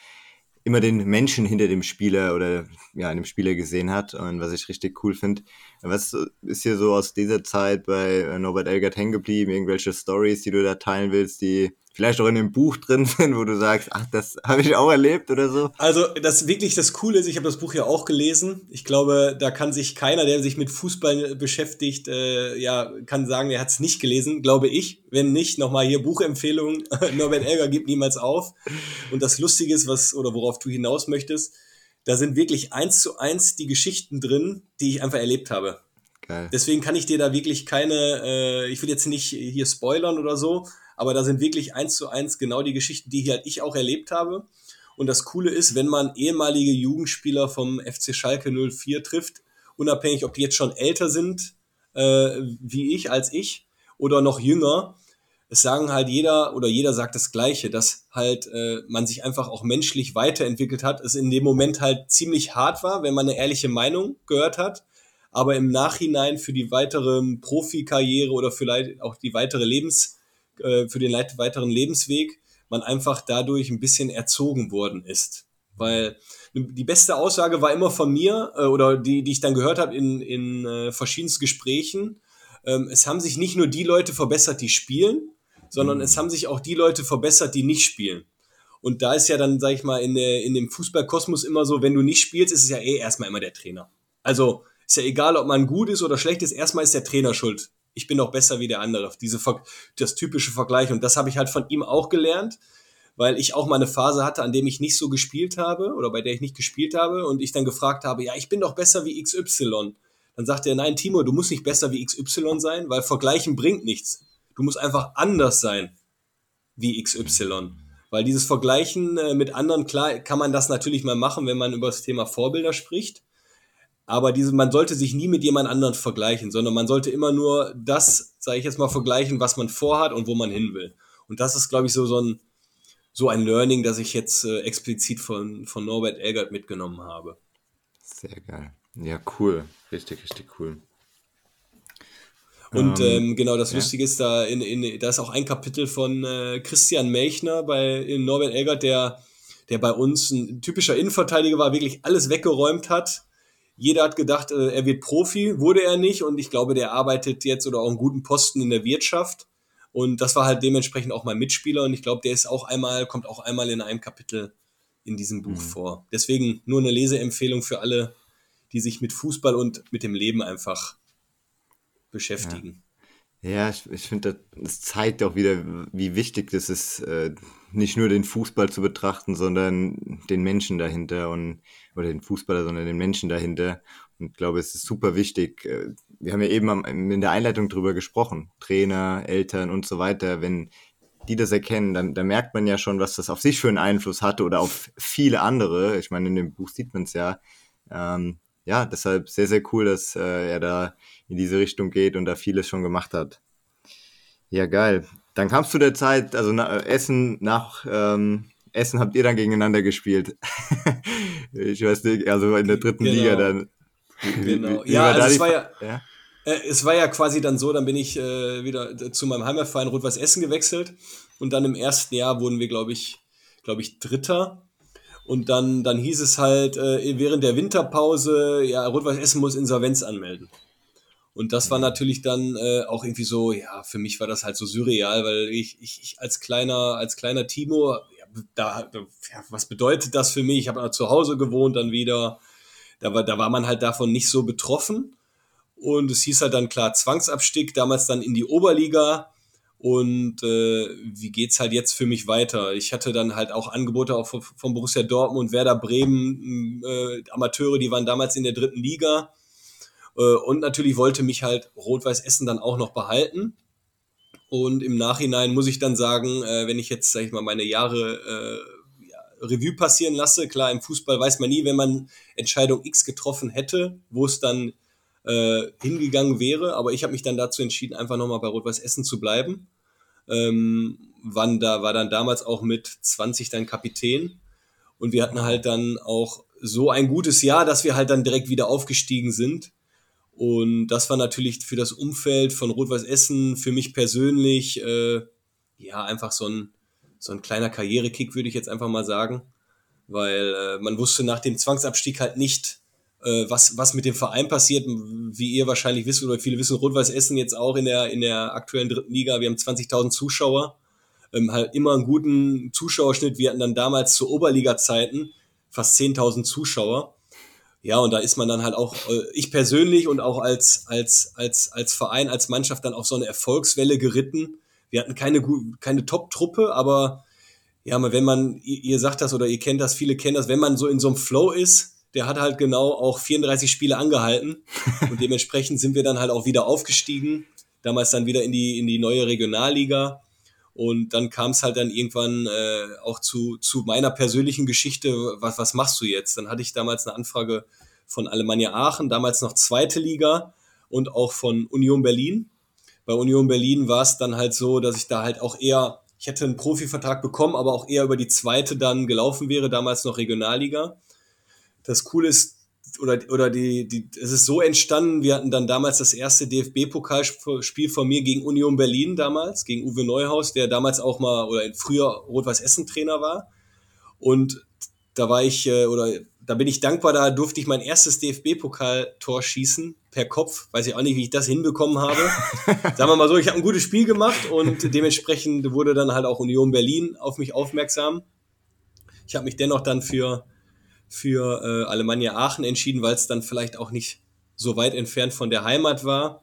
immer den Menschen hinter dem Spieler oder ja, einem Spieler gesehen hat und was ich richtig cool finde. Was ist hier so aus dieser Zeit bei Norbert Elgert hängen geblieben? Irgendwelche Stories, die du da teilen willst, die vielleicht auch in dem Buch drin sind, wo du sagst, ach, das habe ich auch erlebt oder so? Also, das wirklich das Coole ist, ich habe das Buch ja auch gelesen. Ich glaube, da kann sich keiner, der sich mit Fußball beschäftigt, äh, ja, kann sagen, er hat es nicht gelesen, glaube ich. Wenn nicht, nochmal hier Buchempfehlung. Norbert Elger gibt niemals auf. Und das Lustige ist, was, oder worauf du hinaus möchtest, da sind wirklich eins zu eins die Geschichten drin, die ich einfach erlebt habe. Geil. Deswegen kann ich dir da wirklich keine, äh, ich will jetzt nicht hier spoilern oder so, aber da sind wirklich eins zu eins genau die Geschichten, die hier halt ich auch erlebt habe. Und das Coole ist, wenn man ehemalige Jugendspieler vom FC Schalke 04 trifft, unabhängig, ob die jetzt schon älter sind, äh, wie ich, als ich, oder noch jünger, es sagen halt jeder oder jeder sagt das Gleiche, dass halt äh, man sich einfach auch menschlich weiterentwickelt hat, es in dem Moment halt ziemlich hart war, wenn man eine ehrliche Meinung gehört hat, aber im Nachhinein für die weitere Profikarriere oder vielleicht auch die weitere Lebens äh, für den weiteren Lebensweg man einfach dadurch ein bisschen erzogen worden ist. Weil die beste Aussage war immer von mir, äh, oder die, die ich dann gehört habe in, in äh, verschiedensten Gesprächen, ähm, es haben sich nicht nur die Leute verbessert, die spielen, sondern es haben sich auch die Leute verbessert, die nicht spielen. Und da ist ja dann, sag ich mal, in, der, in dem Fußballkosmos immer so, wenn du nicht spielst, ist es ja eh erstmal immer der Trainer. Also ist ja egal, ob man gut ist oder schlecht ist, erstmal ist der Trainer schuld ich bin doch besser wie der andere. Diese, das typische Vergleich. Und das habe ich halt von ihm auch gelernt, weil ich auch mal eine Phase hatte, an dem ich nicht so gespielt habe oder bei der ich nicht gespielt habe und ich dann gefragt habe, ja, ich bin doch besser wie XY. Dann sagt er, nein, Timo, du musst nicht besser wie XY sein, weil Vergleichen bringt nichts. Du musst einfach anders sein wie XY. Weil dieses Vergleichen äh, mit anderen, klar, kann man das natürlich mal machen, wenn man über das Thema Vorbilder spricht. Aber diese, man sollte sich nie mit jemand anderen vergleichen, sondern man sollte immer nur das, sage ich jetzt mal, vergleichen, was man vorhat und wo man hin will. Und das ist, glaube ich, so, so, ein, so ein Learning, das ich jetzt äh, explizit von, von Norbert Elgert mitgenommen habe. Sehr geil. Ja, cool. Richtig, richtig cool. Und ähm, ähm, genau, das ja. Lustige ist, da, in, in, da ist auch ein Kapitel von äh, Christian Melchner bei in Norbert Elgert, der, der bei uns ein typischer Innenverteidiger war, wirklich alles weggeräumt hat. Jeder hat gedacht, äh, er wird Profi, wurde er nicht. Und ich glaube, der arbeitet jetzt oder auch einen guten Posten in der Wirtschaft. Und das war halt dementsprechend auch mein Mitspieler. Und ich glaube, der ist auch einmal, kommt auch einmal in einem Kapitel in diesem Buch mhm. vor. Deswegen nur eine Leseempfehlung für alle, die sich mit Fußball und mit dem Leben einfach beschäftigen. Ja, ja ich, ich finde, das zeigt auch wieder, wie wichtig das ist, äh, nicht nur den Fußball zu betrachten, sondern den Menschen dahinter und oder den Fußballer, sondern den Menschen dahinter. Und ich glaube, es ist super wichtig. Äh, wir haben ja eben in der Einleitung drüber gesprochen. Trainer, Eltern und so weiter. Wenn die das erkennen, dann, dann merkt man ja schon, was das auf sich für einen Einfluss hatte oder auf viele andere. Ich meine, in dem Buch sieht man es ja. Ähm, ja, deshalb sehr, sehr cool, dass äh, er da in diese Richtung geht und da vieles schon gemacht hat. Ja, geil. Dann kamst du der Zeit, also na, Essen nach ähm, Essen habt ihr dann gegeneinander gespielt. ich weiß nicht, also in der dritten genau. Liga dann. Genau. Ja, also es war ja, ja? Äh, es war ja quasi dann so, dann bin ich äh, wieder zu meinem Heimatverein Rot-Weiß Essen gewechselt und dann im ersten Jahr wurden wir, glaube ich, glaube ich, Dritter und dann, dann hieß es halt äh, während der Winterpause, ja, Rot-Weiß Essen muss Insolvenz anmelden. Und das war natürlich dann äh, auch irgendwie so, ja, für mich war das halt so surreal, weil ich, ich, ich als kleiner, als kleiner Timo, ja, da, ja, was bedeutet das für mich? Ich habe zu Hause gewohnt dann wieder. Da war, da war man halt davon nicht so betroffen. Und es hieß halt dann klar Zwangsabstieg, damals dann in die Oberliga und äh, wie geht's halt jetzt für mich weiter? Ich hatte dann halt auch Angebote auch von, von Borussia Dortmund, Werder Bremen, äh, Amateure, die waren damals in der dritten Liga. Äh, und natürlich wollte mich halt Rot-Weiß Essen dann auch noch behalten. Und im Nachhinein muss ich dann sagen, äh, wenn ich jetzt, sag ich mal, meine Jahre äh, ja, Revue passieren lasse, klar, im Fußball weiß man nie, wenn man Entscheidung X getroffen hätte, wo es dann äh, hingegangen wäre. Aber ich habe mich dann dazu entschieden, einfach nochmal bei Rot-Weiß Essen zu bleiben. Ähm, wann da war dann damals auch mit 20 dann Kapitän. Und wir hatten halt dann auch so ein gutes Jahr, dass wir halt dann direkt wieder aufgestiegen sind. Und das war natürlich für das Umfeld von Rot-Weiß Essen, für mich persönlich, äh, ja, einfach so ein, so ein kleiner Karrierekick, würde ich jetzt einfach mal sagen. Weil äh, man wusste nach dem Zwangsabstieg halt nicht, äh, was, was mit dem Verein passiert. Wie ihr wahrscheinlich wisst oder viele wissen, Rot-Weiß Essen jetzt auch in der, in der aktuellen dritten Liga. Wir haben 20.000 Zuschauer, ähm, halt immer einen guten Zuschauerschnitt. Wir hatten dann damals zu Oberliga-Zeiten fast 10.000 Zuschauer. Ja, und da ist man dann halt auch, äh, ich persönlich und auch als, als, als, als Verein, als Mannschaft dann auf so eine Erfolgswelle geritten. Wir hatten keine, keine Top-Truppe, aber ja, wenn man, ihr sagt das oder ihr kennt das, viele kennen das, wenn man so in so einem Flow ist, der hat halt genau auch 34 Spiele angehalten und dementsprechend sind wir dann halt auch wieder aufgestiegen, damals dann wieder in die, in die neue Regionalliga und dann kam es halt dann irgendwann äh, auch zu, zu meiner persönlichen Geschichte, was, was machst du jetzt? Dann hatte ich damals eine Anfrage von Alemannia Aachen, damals noch zweite Liga und auch von Union Berlin. Bei Union Berlin war es dann halt so, dass ich da halt auch eher, ich hätte einen Profivertrag bekommen, aber auch eher über die zweite dann gelaufen wäre, damals noch Regionalliga das Coole ist, oder, oder die, die, es ist so entstanden, wir hatten dann damals das erste DFB-Pokalspiel von mir gegen Union Berlin damals, gegen Uwe Neuhaus, der damals auch mal oder früher Rot-Weiß-Essen-Trainer war. Und da war ich, äh, oder da bin ich dankbar, da durfte ich mein erstes DFB-Pokaltor schießen, per Kopf. Weiß ich auch nicht, wie ich das hinbekommen habe. Sagen wir mal so, ich habe ein gutes Spiel gemacht und dementsprechend wurde dann halt auch Union Berlin auf mich aufmerksam. Ich habe mich dennoch dann für für äh, Alemannia Aachen entschieden, weil es dann vielleicht auch nicht so weit entfernt von der Heimat war.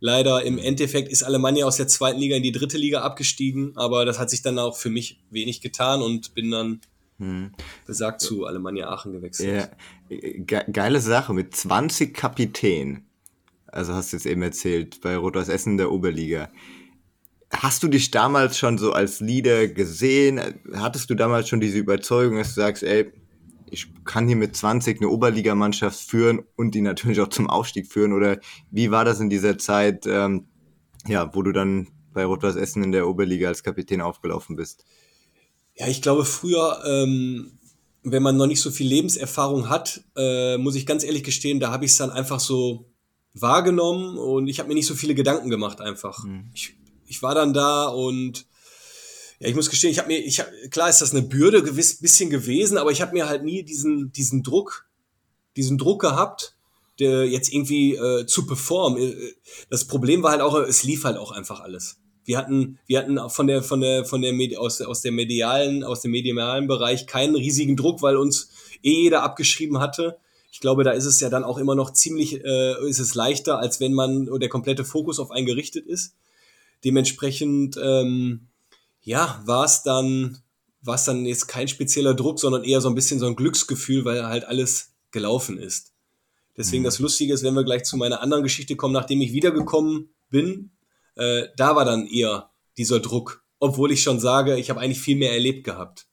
Leider im Endeffekt ist Alemannia aus der zweiten Liga in die dritte Liga abgestiegen, aber das hat sich dann auch für mich wenig getan und bin dann hm. besagt zu Alemannia Aachen gewechselt. Ja, ge geile Sache mit 20 Kapitän. also hast du jetzt eben erzählt, bei Rot-Weiß Essen in der Oberliga. Hast du dich damals schon so als Leader gesehen? Hattest du damals schon diese Überzeugung, dass du sagst, ey, ich kann hier mit 20 eine Oberligamannschaft führen und die natürlich auch zum Aufstieg führen? Oder wie war das in dieser Zeit, ähm, ja, wo du dann bei Rot-Weiß Essen in der Oberliga als Kapitän aufgelaufen bist? Ja, ich glaube, früher, ähm, wenn man noch nicht so viel Lebenserfahrung hat, äh, muss ich ganz ehrlich gestehen, da habe ich es dann einfach so wahrgenommen und ich habe mir nicht so viele Gedanken gemacht einfach. Mhm. Ich, ich war dann da und ja, ich muss gestehen, ich habe mir, ich hab, klar ist das eine Bürde gewiss bisschen gewesen, aber ich habe mir halt nie diesen, diesen Druck, diesen Druck gehabt, der jetzt irgendwie äh, zu performen. Äh, das Problem war halt auch, es lief halt auch einfach alles. Wir hatten, wir hatten von der, von der, von der Medi aus, aus der medialen, aus dem medialen Bereich keinen riesigen Druck, weil uns eh jeder abgeschrieben hatte. Ich glaube, da ist es ja dann auch immer noch ziemlich, äh, ist es leichter, als wenn man der komplette Fokus auf einen gerichtet ist. Dementsprechend, ähm, ja, war es dann, war es dann jetzt kein spezieller Druck, sondern eher so ein bisschen so ein Glücksgefühl, weil halt alles gelaufen ist. Deswegen mhm. das Lustige ist, wenn wir gleich zu meiner anderen Geschichte kommen, nachdem ich wiedergekommen bin, äh, da war dann eher dieser Druck, obwohl ich schon sage, ich habe eigentlich viel mehr erlebt gehabt.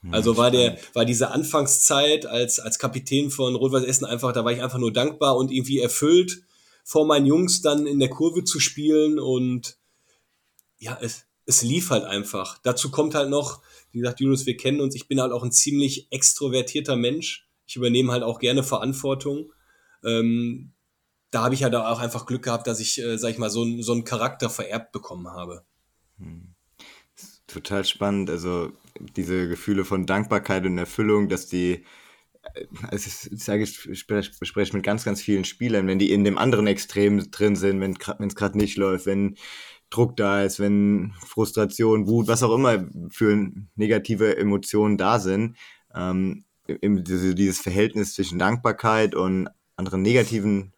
Mhm, also war der, war diese Anfangszeit als, als Kapitän von Rot-Weiß Essen einfach, da war ich einfach nur dankbar und irgendwie erfüllt, vor meinen Jungs dann in der Kurve zu spielen und ja, es, es lief halt einfach. Dazu kommt halt noch, wie gesagt, Julius, wir kennen uns, ich bin halt auch ein ziemlich extrovertierter Mensch. Ich übernehme halt auch gerne Verantwortung. Ähm, da habe ich ja da auch einfach Glück gehabt, dass ich, äh, sag ich mal, so, so einen Charakter vererbt bekommen habe. Hm. Total spannend. Also diese Gefühle von Dankbarkeit und Erfüllung, dass die, also ich sage, ich spreche mit ganz, ganz vielen Spielern, wenn die in dem anderen Extrem drin sind, wenn es gerade nicht läuft, wenn Druck da ist, wenn Frustration, Wut, was auch immer für negative Emotionen da sind, ähm, dieses Verhältnis zwischen Dankbarkeit und anderen negativen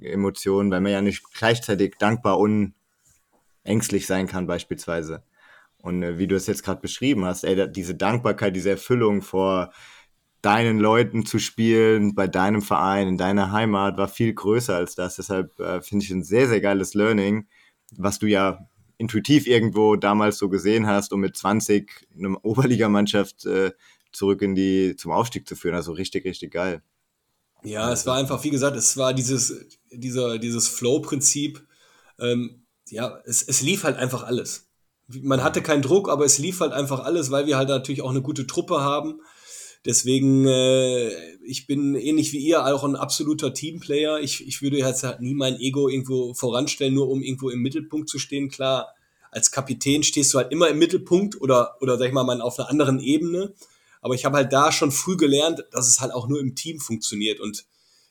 Emotionen, weil man ja nicht gleichzeitig dankbar und ängstlich sein kann beispielsweise. Und äh, wie du es jetzt gerade beschrieben hast, ey, diese Dankbarkeit, diese Erfüllung vor deinen Leuten zu spielen, bei deinem Verein, in deiner Heimat, war viel größer als das. Deshalb äh, finde ich ein sehr, sehr geiles Learning, was du ja intuitiv irgendwo damals so gesehen hast, um mit 20 eine Oberligamannschaft äh, zurück in die zum Aufstieg zu führen. Also richtig, richtig geil. Ja, es war einfach, wie gesagt, es war dieses, dieser, dieses Flow-Prinzip. Ähm, ja, es, es lief halt einfach alles. Man hatte keinen Druck, aber es lief halt einfach alles, weil wir halt natürlich auch eine gute Truppe haben. Deswegen, äh, ich bin ähnlich wie ihr auch ein absoluter Teamplayer. Ich, ich würde jetzt halt nie mein Ego irgendwo voranstellen, nur um irgendwo im Mittelpunkt zu stehen. Klar, als Kapitän stehst du halt immer im Mittelpunkt oder, oder sag ich mal, auf einer anderen Ebene. Aber ich habe halt da schon früh gelernt, dass es halt auch nur im Team funktioniert. Und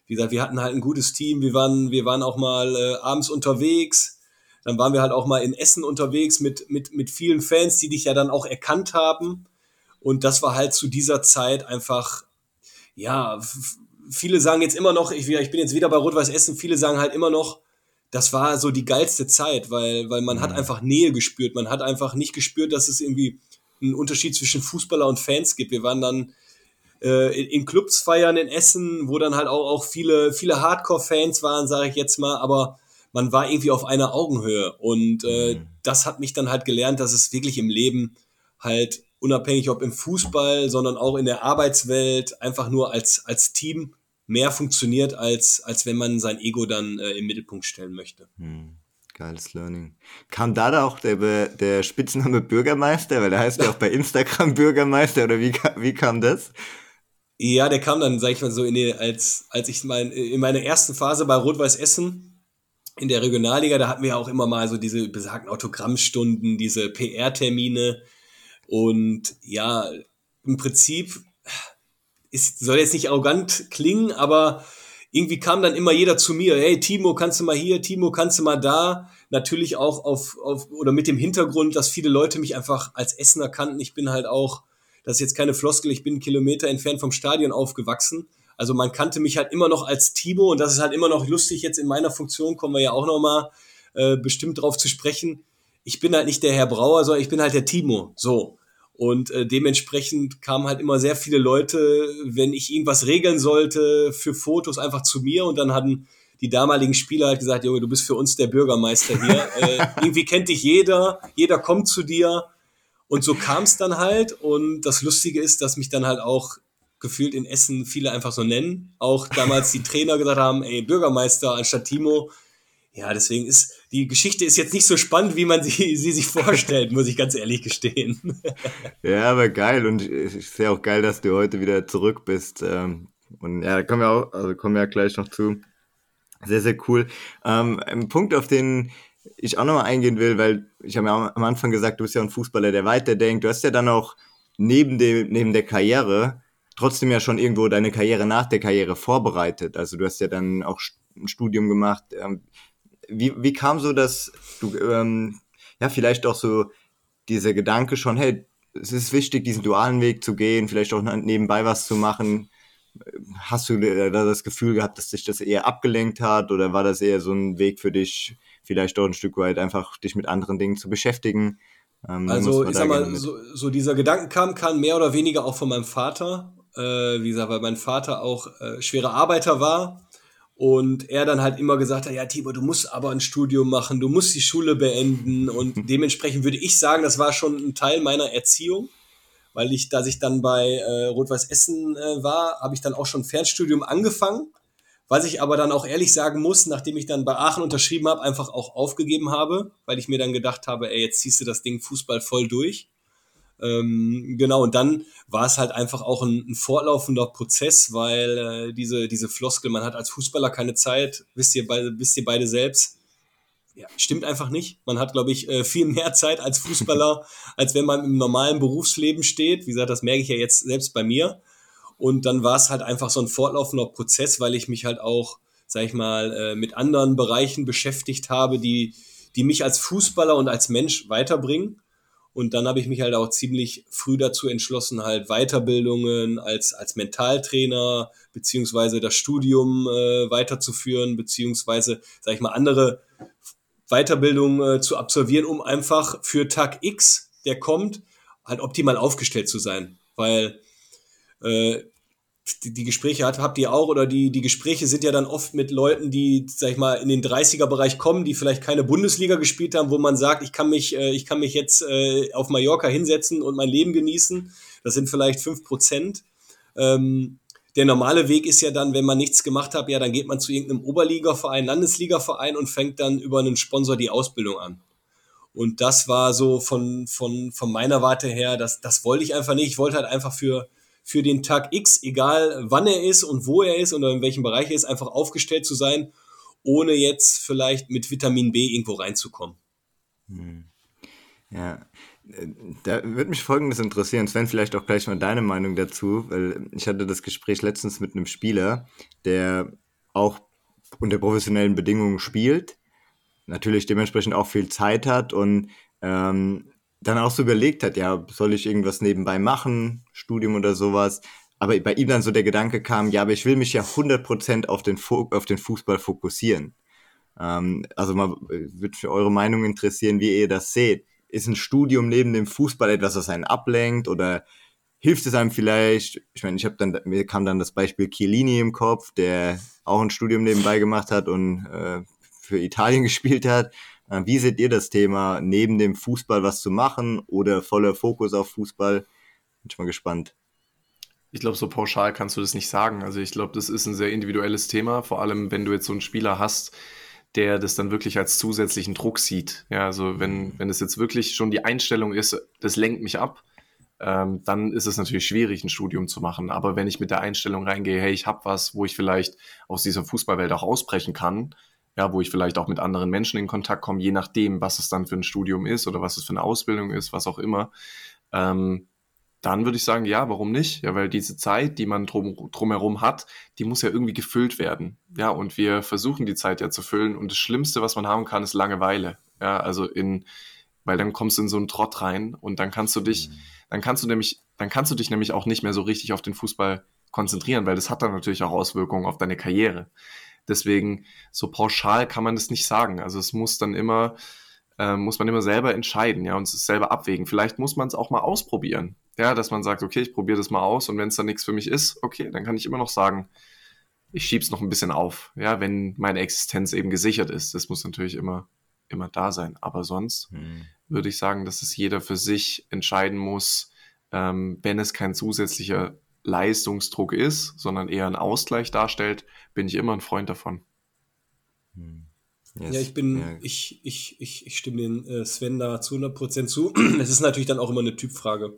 wie gesagt, wir hatten halt ein gutes Team. Wir waren, wir waren auch mal äh, abends unterwegs. Dann waren wir halt auch mal in Essen unterwegs mit, mit, mit vielen Fans, die dich ja dann auch erkannt haben. Und das war halt zu dieser Zeit einfach, ja, viele sagen jetzt immer noch, ich, ich bin jetzt wieder bei Rot-Weiß Essen, viele sagen halt immer noch, das war so die geilste Zeit, weil, weil man mhm. hat einfach Nähe gespürt. Man hat einfach nicht gespürt, dass es irgendwie einen Unterschied zwischen Fußballer und Fans gibt. Wir waren dann äh, in Clubs feiern in Essen, wo dann halt auch, auch viele, viele Hardcore-Fans waren, sage ich jetzt mal, aber man war irgendwie auf einer Augenhöhe. Und äh, mhm. das hat mich dann halt gelernt, dass es wirklich im Leben halt unabhängig ob im Fußball, sondern auch in der Arbeitswelt, einfach nur als, als Team mehr funktioniert, als, als wenn man sein Ego dann äh, im Mittelpunkt stellen möchte. Hm. Geiles Learning. Kam da da auch der, der Spitzname Bürgermeister? Weil der heißt ja auch bei Instagram Bürgermeister, oder wie, wie kam das? Ja, der kam dann, sag ich mal so, in die, als, als ich mein, in meiner ersten Phase bei Rot-Weiß Essen in der Regionalliga, da hatten wir ja auch immer mal so diese besagten Autogrammstunden, diese PR-Termine, und ja, im Prinzip ist, soll jetzt nicht arrogant klingen, aber irgendwie kam dann immer jeder zu mir, hey Timo, kannst du mal hier, Timo, kannst du mal da. Natürlich auch auf, auf oder mit dem Hintergrund, dass viele Leute mich einfach als Essener kannten. Ich bin halt auch, das ist jetzt keine Floskel, ich bin Kilometer entfernt vom Stadion aufgewachsen. Also man kannte mich halt immer noch als Timo und das ist halt immer noch lustig. Jetzt in meiner Funktion kommen wir ja auch nochmal äh, bestimmt drauf zu sprechen ich bin halt nicht der Herr Brauer, sondern ich bin halt der Timo. So. Und äh, dementsprechend kamen halt immer sehr viele Leute, wenn ich irgendwas regeln sollte, für Fotos einfach zu mir und dann hatten die damaligen Spieler halt gesagt, Junge, du bist für uns der Bürgermeister hier. äh, irgendwie kennt dich jeder, jeder kommt zu dir. Und so kam es dann halt. Und das Lustige ist, dass mich dann halt auch gefühlt in Essen viele einfach so nennen. Auch damals die Trainer gesagt haben, ey, Bürgermeister anstatt Timo. Ja, deswegen ist die Geschichte ist jetzt nicht so spannend, wie man sie, sie sich vorstellt, muss ich ganz ehrlich gestehen. ja, aber geil und ich sehe auch geil, dass du heute wieder zurück bist. Ähm, und ja, da kommen wir auch, also kommen wir ja gleich noch zu. Sehr, sehr cool. Ähm, ein Punkt, auf den ich auch nochmal eingehen will, weil ich habe ja am Anfang gesagt, du bist ja ein Fußballer, der weiterdenkt. Du hast ja dann auch neben, dem, neben der Karriere trotzdem ja schon irgendwo deine Karriere nach der Karriere vorbereitet. Also du hast ja dann auch ein Studium gemacht. Wie, wie kam so, dass du, ähm, ja, vielleicht auch so dieser Gedanke schon, hey, es ist wichtig, diesen dualen Weg zu gehen, vielleicht auch nebenbei was zu machen. Hast du da das Gefühl gehabt, dass dich das eher abgelenkt hat oder war das eher so ein Weg für dich, vielleicht auch ein Stück weit einfach dich mit anderen Dingen zu beschäftigen? Ähm, also ich sag mal, so, so dieser Gedankenkam kam mehr oder weniger auch von meinem Vater. Äh, wie gesagt, weil mein Vater auch äh, schwerer Arbeiter war und er dann halt immer gesagt hat, ja, Tibor, du musst aber ein Studium machen, du musst die Schule beenden. Und dementsprechend würde ich sagen, das war schon ein Teil meiner Erziehung. Weil ich, da ich dann bei äh, Rot-Weiß Essen äh, war, habe ich dann auch schon Fernstudium angefangen. Was ich aber dann auch ehrlich sagen muss, nachdem ich dann bei Aachen unterschrieben habe, einfach auch aufgegeben habe, weil ich mir dann gedacht habe, ey, jetzt ziehst du das Ding Fußball voll durch. Ähm, genau, und dann war es halt einfach auch ein, ein fortlaufender Prozess, weil äh, diese, diese Floskel, man hat als Fußballer keine Zeit, wisst ihr beide, wisst ihr beide selbst. Ja, stimmt einfach nicht. Man hat, glaube ich, äh, viel mehr Zeit als Fußballer, als wenn man im normalen Berufsleben steht. Wie gesagt, das merke ich ja jetzt selbst bei mir. Und dann war es halt einfach so ein fortlaufender Prozess, weil ich mich halt auch, sag ich mal, äh, mit anderen Bereichen beschäftigt habe, die, die mich als Fußballer und als Mensch weiterbringen. Und dann habe ich mich halt auch ziemlich früh dazu entschlossen, halt Weiterbildungen als, als Mentaltrainer beziehungsweise das Studium äh, weiterzuführen, beziehungsweise, sag ich mal, andere Weiterbildungen äh, zu absolvieren, um einfach für Tag X, der kommt, halt optimal aufgestellt zu sein. Weil äh, die, Gespräche hat, habt ihr auch oder die, die Gespräche sind ja dann oft mit Leuten, die, sag ich mal, in den 30er-Bereich kommen, die vielleicht keine Bundesliga gespielt haben, wo man sagt, ich kann mich, äh, ich kann mich jetzt äh, auf Mallorca hinsetzen und mein Leben genießen. Das sind vielleicht fünf Prozent. Ähm, der normale Weg ist ja dann, wenn man nichts gemacht hat, ja, dann geht man zu irgendeinem Oberligaverein, Landesligaverein und fängt dann über einen Sponsor die Ausbildung an. Und das war so von, von, von meiner Warte her, das, das wollte ich einfach nicht. Ich wollte halt einfach für, für den Tag X, egal wann er ist und wo er ist oder in welchem Bereich er ist, einfach aufgestellt zu sein, ohne jetzt vielleicht mit Vitamin B irgendwo reinzukommen. Hm. Ja, da würde mich Folgendes interessieren, Sven, vielleicht auch gleich mal deine Meinung dazu, weil ich hatte das Gespräch letztens mit einem Spieler, der auch unter professionellen Bedingungen spielt, natürlich dementsprechend auch viel Zeit hat und ähm, dann auch so überlegt hat, ja, soll ich irgendwas nebenbei machen, Studium oder sowas. Aber bei ihm dann so der Gedanke kam, ja, aber ich will mich ja 100% auf den, auf den Fußball fokussieren. Ähm, also mal würde für eure Meinung interessieren, wie ihr das seht. Ist ein Studium neben dem Fußball etwas, das einen ablenkt oder hilft es einem vielleicht? Ich meine, ich habe dann, mir kam dann das Beispiel Chiellini im Kopf, der auch ein Studium nebenbei gemacht hat und äh, für Italien gespielt hat. Äh, wie seht ihr das Thema, neben dem Fußball was zu machen oder voller Fokus auf Fußball? Bin ich mal gespannt. Ich glaube, so pauschal kannst du das nicht sagen. Also ich glaube, das ist ein sehr individuelles Thema, vor allem wenn du jetzt so einen Spieler hast, der das dann wirklich als zusätzlichen Druck sieht. Ja, also wenn, wenn es jetzt wirklich schon die Einstellung ist, das lenkt mich ab, ähm, dann ist es natürlich schwierig, ein Studium zu machen. Aber wenn ich mit der Einstellung reingehe, hey, ich habe was, wo ich vielleicht aus dieser Fußballwelt auch ausbrechen kann, ja, wo ich vielleicht auch mit anderen Menschen in Kontakt komme, je nachdem, was es dann für ein Studium ist oder was es für eine Ausbildung ist, was auch immer, ähm, dann würde ich sagen, ja, warum nicht? Ja, weil diese Zeit, die man drum, drumherum hat, die muss ja irgendwie gefüllt werden. Ja, und wir versuchen die Zeit ja zu füllen. Und das Schlimmste, was man haben kann, ist Langeweile. Ja, also in, weil dann kommst du in so einen Trott rein und dann kannst du dich, mhm. dann kannst du nämlich, dann kannst du dich nämlich auch nicht mehr so richtig auf den Fußball konzentrieren, weil das hat dann natürlich auch Auswirkungen auf deine Karriere. Deswegen, so pauschal kann man das nicht sagen. Also es muss dann immer, äh, muss man immer selber entscheiden, ja, und es selber abwägen. Vielleicht muss man es auch mal ausprobieren. Ja, dass man sagt, okay, ich probiere das mal aus und wenn es dann nichts für mich ist, okay, dann kann ich immer noch sagen, ich schieb's noch ein bisschen auf, ja, wenn meine Existenz eben gesichert ist. Das muss natürlich immer, immer da sein. Aber sonst hm. würde ich sagen, dass es jeder für sich entscheiden muss, ähm, wenn es kein zusätzlicher Leistungsdruck ist, sondern eher ein Ausgleich darstellt, bin ich immer ein Freund davon. Hm. Yes. Ja, ich bin, ja. Ich, ich, ich, ich stimme den äh, Sven da zu 100% zu. Es ist natürlich dann auch immer eine Typfrage,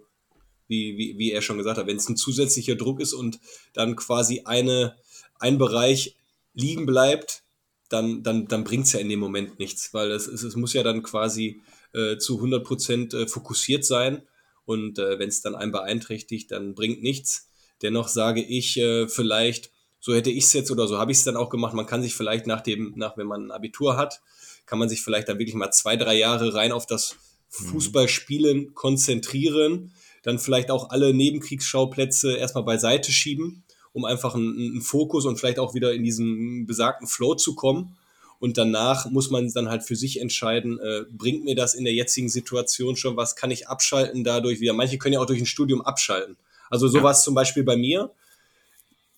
wie, wie, wie er schon gesagt hat. Wenn es ein zusätzlicher Druck ist und dann quasi eine, ein Bereich liegen bleibt, dann, dann, dann bringt es ja in dem Moment nichts, weil es, es, es muss ja dann quasi äh, zu 100% äh, fokussiert sein und äh, wenn es dann einen beeinträchtigt, dann bringt nichts. Dennoch sage ich äh, vielleicht, so hätte ich es jetzt oder so habe ich es dann auch gemacht. Man kann sich vielleicht nach dem, nach wenn man ein Abitur hat, kann man sich vielleicht dann wirklich mal zwei, drei Jahre rein auf das mhm. Fußballspielen konzentrieren, dann vielleicht auch alle Nebenkriegsschauplätze erstmal beiseite schieben, um einfach einen, einen Fokus und vielleicht auch wieder in diesen besagten Flow zu kommen. Und danach muss man dann halt für sich entscheiden, äh, bringt mir das in der jetzigen Situation schon was, kann ich abschalten dadurch wieder. Manche können ja auch durch ein Studium abschalten. Also sowas ja. zum Beispiel bei mir.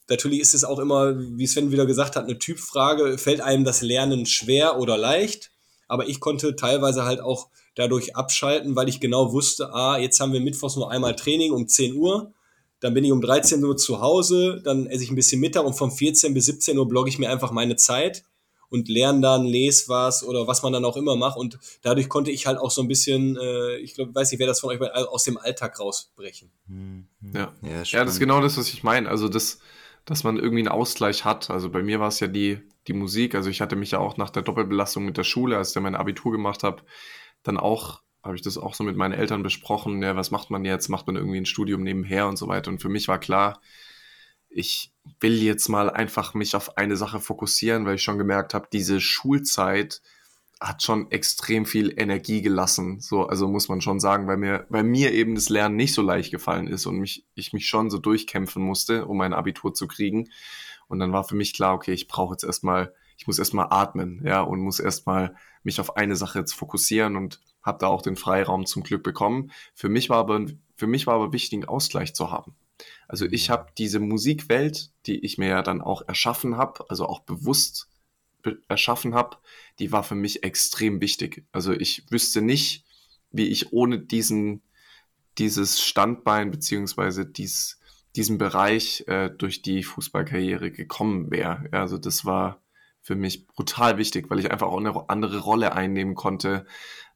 Natürlich ist es auch immer, wie Sven wieder gesagt hat, eine Typfrage. Fällt einem das Lernen schwer oder leicht? Aber ich konnte teilweise halt auch dadurch abschalten, weil ich genau wusste, ah, jetzt haben wir mittwochs nur einmal Training um 10 Uhr. Dann bin ich um 13 Uhr zu Hause, dann esse ich ein bisschen Mittag und von 14 bis 17 Uhr blogge ich mir einfach meine Zeit und lerne dann, lese was oder was man dann auch immer macht. Und dadurch konnte ich halt auch so ein bisschen, äh, ich glaube, weiß nicht, wer das von euch aus dem Alltag rausbrechen. Ja, ja, ja, das ist genau das, was ich meine. Also das, dass man irgendwie einen Ausgleich hat. Also bei mir war es ja die, die Musik. Also ich hatte mich ja auch nach der Doppelbelastung mit der Schule, als ich mein Abitur gemacht habe, dann auch, habe ich das auch so mit meinen Eltern besprochen. Ja, was macht man jetzt? Macht man irgendwie ein Studium nebenher und so weiter. Und für mich war klar, ich will jetzt mal einfach mich auf eine Sache fokussieren, weil ich schon gemerkt habe, diese Schulzeit, hat schon extrem viel Energie gelassen. So, also muss man schon sagen, weil mir, weil mir eben das Lernen nicht so leicht gefallen ist und mich, ich mich schon so durchkämpfen musste, um mein Abitur zu kriegen. Und dann war für mich klar, okay, ich brauche jetzt erstmal, ich muss erstmal atmen, ja, und muss erstmal mich auf eine Sache jetzt fokussieren und habe da auch den Freiraum zum Glück bekommen. Für mich war aber, für mich war aber wichtig, einen Ausgleich zu haben. Also ich habe diese Musikwelt, die ich mir ja dann auch erschaffen habe, also auch bewusst erschaffen habe, die war für mich extrem wichtig. Also ich wüsste nicht, wie ich ohne diesen, dieses Standbein beziehungsweise dies, diesen Bereich äh, durch die Fußballkarriere gekommen wäre. Also das war für mich brutal wichtig, weil ich einfach auch eine andere Rolle einnehmen konnte.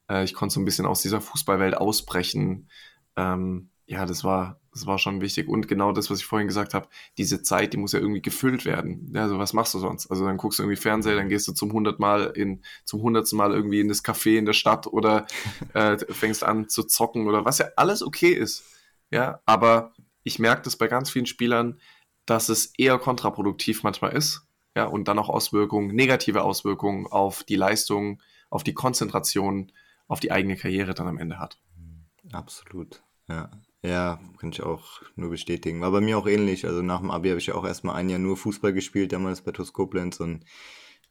Äh, ich konnte so ein bisschen aus dieser Fußballwelt ausbrechen. Ähm, ja, das war, das war schon wichtig. Und genau das, was ich vorhin gesagt habe, diese Zeit, die muss ja irgendwie gefüllt werden. Also was machst du sonst? Also dann guckst du irgendwie Fernseher, dann gehst du zum hundertmal in, zum hundertsten Mal irgendwie in das Café in der Stadt oder äh, fängst an zu zocken oder was ja alles okay ist. Ja, aber ich merke das bei ganz vielen Spielern, dass es eher kontraproduktiv manchmal ist. Ja, und dann auch Auswirkungen, negative Auswirkungen auf die Leistung, auf die Konzentration, auf die eigene Karriere dann am Ende hat. Absolut. Ja, ja, kann ich auch nur bestätigen. War bei mir auch ähnlich. Also nach dem Abi habe ich ja auch erstmal ein Jahr nur Fußball gespielt, damals bei TuS Koblenz und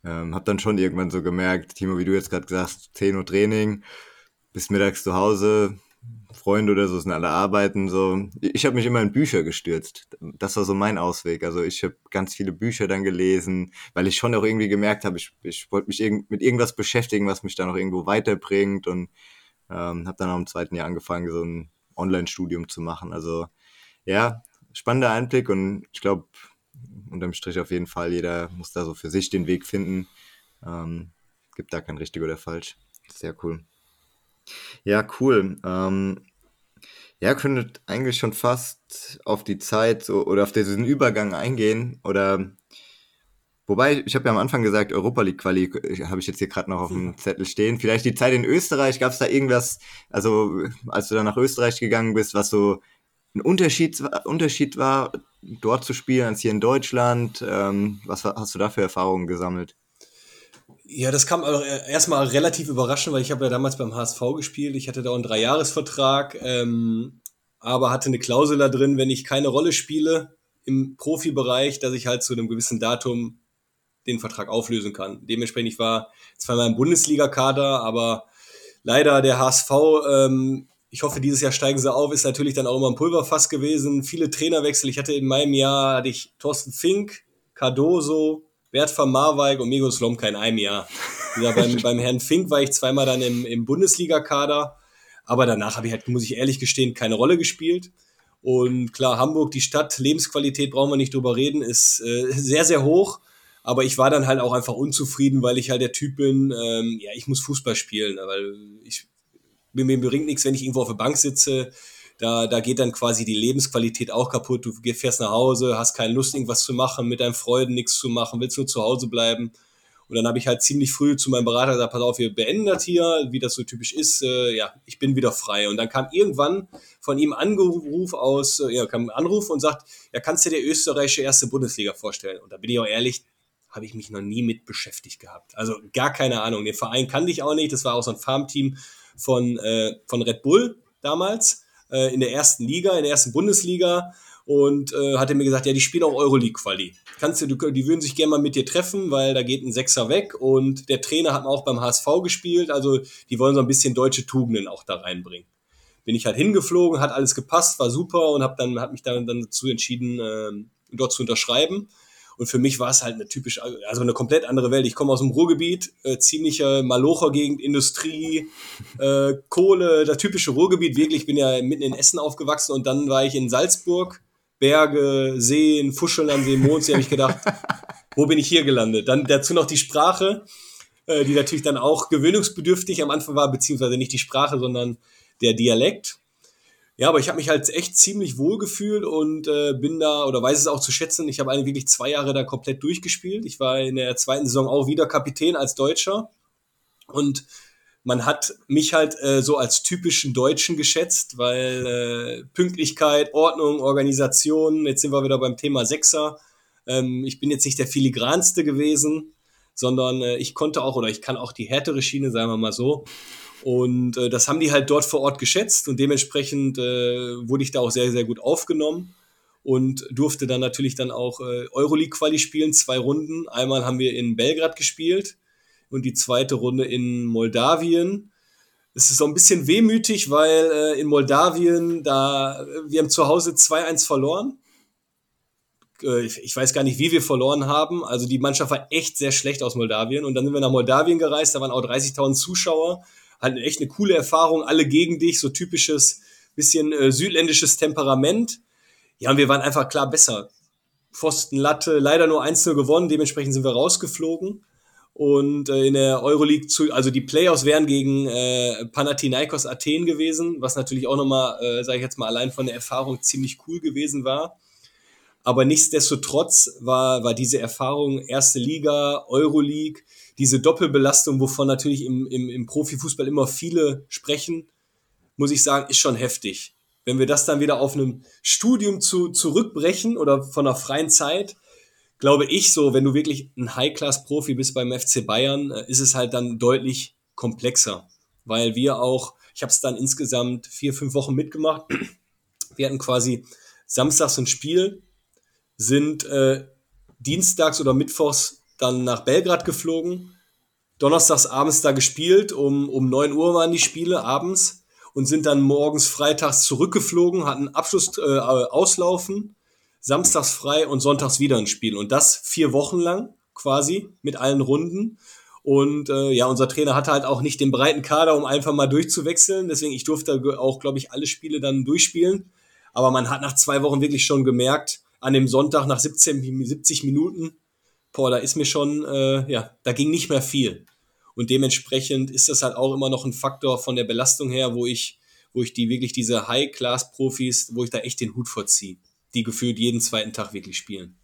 ähm, habe dann schon irgendwann so gemerkt, Timo, wie du jetzt gerade gesagt hast, 10 Uhr Training, bis mittags zu Hause, Freunde oder so sind alle arbeiten. So. Ich habe mich immer in Bücher gestürzt. Das war so mein Ausweg. Also ich habe ganz viele Bücher dann gelesen, weil ich schon auch irgendwie gemerkt habe, ich, ich wollte mich irg mit irgendwas beschäftigen, was mich dann auch irgendwo weiterbringt und ähm, habe dann auch im zweiten Jahr angefangen, so ein Online-Studium zu machen. Also ja, spannender Einblick und ich glaube, unterm Strich auf jeden Fall, jeder muss da so für sich den Weg finden. Ähm, gibt da kein richtig oder falsch. Sehr cool. Ja, cool. Ähm, ja, könntet eigentlich schon fast auf die Zeit so, oder auf diesen Übergang eingehen oder Wobei, ich habe ja am Anfang gesagt, Europa League Quali habe ich jetzt hier gerade noch auf dem Zettel stehen. Vielleicht die Zeit in Österreich, gab es da irgendwas, also als du dann nach Österreich gegangen bist, was so ein Unterschied, Unterschied war, dort zu spielen als hier in Deutschland? Ähm, was hast du da für Erfahrungen gesammelt? Ja, das kam erstmal relativ überraschend, weil ich habe ja damals beim HSV gespielt. Ich hatte da einen Dreijahresvertrag, ähm, aber hatte eine Klausel da drin, wenn ich keine Rolle spiele im Profibereich, dass ich halt zu einem gewissen Datum den Vertrag auflösen kann. Dementsprechend, ich war zweimal im Bundesliga-Kader, aber leider der HSV, ähm, ich hoffe, dieses Jahr steigen sie auf, ist natürlich dann auch immer ein Pulverfass gewesen. Viele Trainerwechsel. Ich hatte in meinem Jahr, hatte ich Thorsten Fink, Cardoso, Bert van Marwijk und Migo Slomka in einem Jahr. Ja, beim, beim Herrn Fink war ich zweimal dann im, im Bundesliga-Kader, aber danach habe ich halt, muss ich ehrlich gestehen, keine Rolle gespielt. Und klar, Hamburg, die Stadt, Lebensqualität brauchen wir nicht drüber reden, ist äh, sehr, sehr hoch. Aber ich war dann halt auch einfach unzufrieden, weil ich halt der Typ bin, ähm, ja, ich muss Fußball spielen, weil ich, mir, mir bringt nichts, wenn ich irgendwo auf der Bank sitze. Da, da geht dann quasi die Lebensqualität auch kaputt. Du fährst nach Hause, hast keine Lust, irgendwas zu machen, mit deinen Freunden nichts zu machen, willst nur zu Hause bleiben. Und dann habe ich halt ziemlich früh zu meinem Berater gesagt, pass auf, wir beenden das hier, wie das so typisch ist. Äh, ja, ich bin wieder frei. Und dann kam irgendwann von ihm Anruf aus, äh, ja, kam ein Anruf und sagt, ja, kannst du dir österreichische erste Bundesliga vorstellen? Und da bin ich auch ehrlich, habe ich mich noch nie mit beschäftigt gehabt. Also gar keine Ahnung. Den Verein kannte ich auch nicht. Das war auch so ein Farmteam von, äh, von Red Bull damals äh, in der ersten Liga, in der ersten Bundesliga und äh, hat er mir gesagt, ja, die spielen auch Euroleague-Quali. Kannst du, die würden sich gerne mal mit dir treffen, weil da geht ein Sechser weg und der Trainer hat auch beim HSV gespielt, also die wollen so ein bisschen deutsche Tugenden auch da reinbringen. Bin ich halt hingeflogen, hat alles gepasst, war super und habe dann hat mich dann, dann dazu entschieden, äh, dort zu unterschreiben. Und für mich war es halt eine typisch, also eine komplett andere Welt. Ich komme aus dem Ruhrgebiet, äh, ziemliche Malocher-Gegend, Industrie, äh, Kohle, das typische Ruhrgebiet. Wirklich, ich bin ja mitten in Essen aufgewachsen und dann war ich in Salzburg, Berge, Seen, Fuscheln am See, Mondsee, habe ich gedacht, wo bin ich hier gelandet? Dann dazu noch die Sprache, äh, die natürlich dann auch gewöhnungsbedürftig am Anfang war, beziehungsweise nicht die Sprache, sondern der Dialekt. Ja, aber ich habe mich halt echt ziemlich wohl gefühlt und äh, bin da oder weiß es auch zu schätzen. Ich habe eigentlich wirklich zwei Jahre da komplett durchgespielt. Ich war in der zweiten Saison auch wieder Kapitän als Deutscher und man hat mich halt äh, so als typischen Deutschen geschätzt, weil äh, Pünktlichkeit, Ordnung, Organisation, jetzt sind wir wieder beim Thema Sechser. Ähm, ich bin jetzt nicht der filigranste gewesen, sondern äh, ich konnte auch oder ich kann auch die härtere Schiene, sagen wir mal so. Und äh, das haben die halt dort vor Ort geschätzt und dementsprechend äh, wurde ich da auch sehr, sehr gut aufgenommen und durfte dann natürlich dann auch äh, Euroleague-Quali spielen, zwei Runden. Einmal haben wir in Belgrad gespielt und die zweite Runde in Moldawien. Es ist so ein bisschen wehmütig, weil äh, in Moldawien, da, wir haben zu Hause 2-1 verloren. Äh, ich, weiß gar nicht, wie wir verloren haben. Also die Mannschaft war echt sehr schlecht aus Moldawien. Und dann sind wir nach Moldawien gereist, da waren auch 30.000 Zuschauer halt echt eine coole Erfahrung, alle gegen dich, so typisches bisschen äh, südländisches Temperament. Ja, und wir waren einfach klar besser. Pfosten, Latte, leider nur 1 gewonnen, dementsprechend sind wir rausgeflogen. Und äh, in der Euroleague, zu, also die Playoffs wären gegen äh, Panathinaikos Athen gewesen, was natürlich auch nochmal, äh, sage ich jetzt mal, allein von der Erfahrung ziemlich cool gewesen war. Aber nichtsdestotrotz war, war diese Erfahrung erste Liga, Euroleague, diese Doppelbelastung, wovon natürlich im, im, im Profifußball immer viele sprechen, muss ich sagen, ist schon heftig. Wenn wir das dann wieder auf einem Studium zu, zurückbrechen oder von einer freien Zeit, glaube ich so, wenn du wirklich ein High-Class-Profi bist beim FC Bayern, äh, ist es halt dann deutlich komplexer, weil wir auch, ich habe es dann insgesamt vier, fünf Wochen mitgemacht. Wir hatten quasi samstags ein Spiel, sind äh, dienstags oder mittwochs dann nach Belgrad geflogen, donnerstags abends da gespielt, um, um 9 Uhr waren die Spiele abends und sind dann morgens freitags zurückgeflogen, hatten Abschluss äh, auslaufen, samstags frei und sonntags wieder ein Spiel. Und das vier Wochen lang quasi mit allen Runden. Und äh, ja, unser Trainer hatte halt auch nicht den breiten Kader, um einfach mal durchzuwechseln. Deswegen, ich durfte auch, glaube ich, alle Spiele dann durchspielen. Aber man hat nach zwei Wochen wirklich schon gemerkt, an dem Sonntag nach 17, 70 Minuten, boah, da ist mir schon, äh, ja, da ging nicht mehr viel. Und dementsprechend ist das halt auch immer noch ein Faktor von der Belastung her, wo ich, wo ich die wirklich diese High-Class-Profis, wo ich da echt den Hut vorziehe, die gefühlt jeden zweiten Tag wirklich spielen.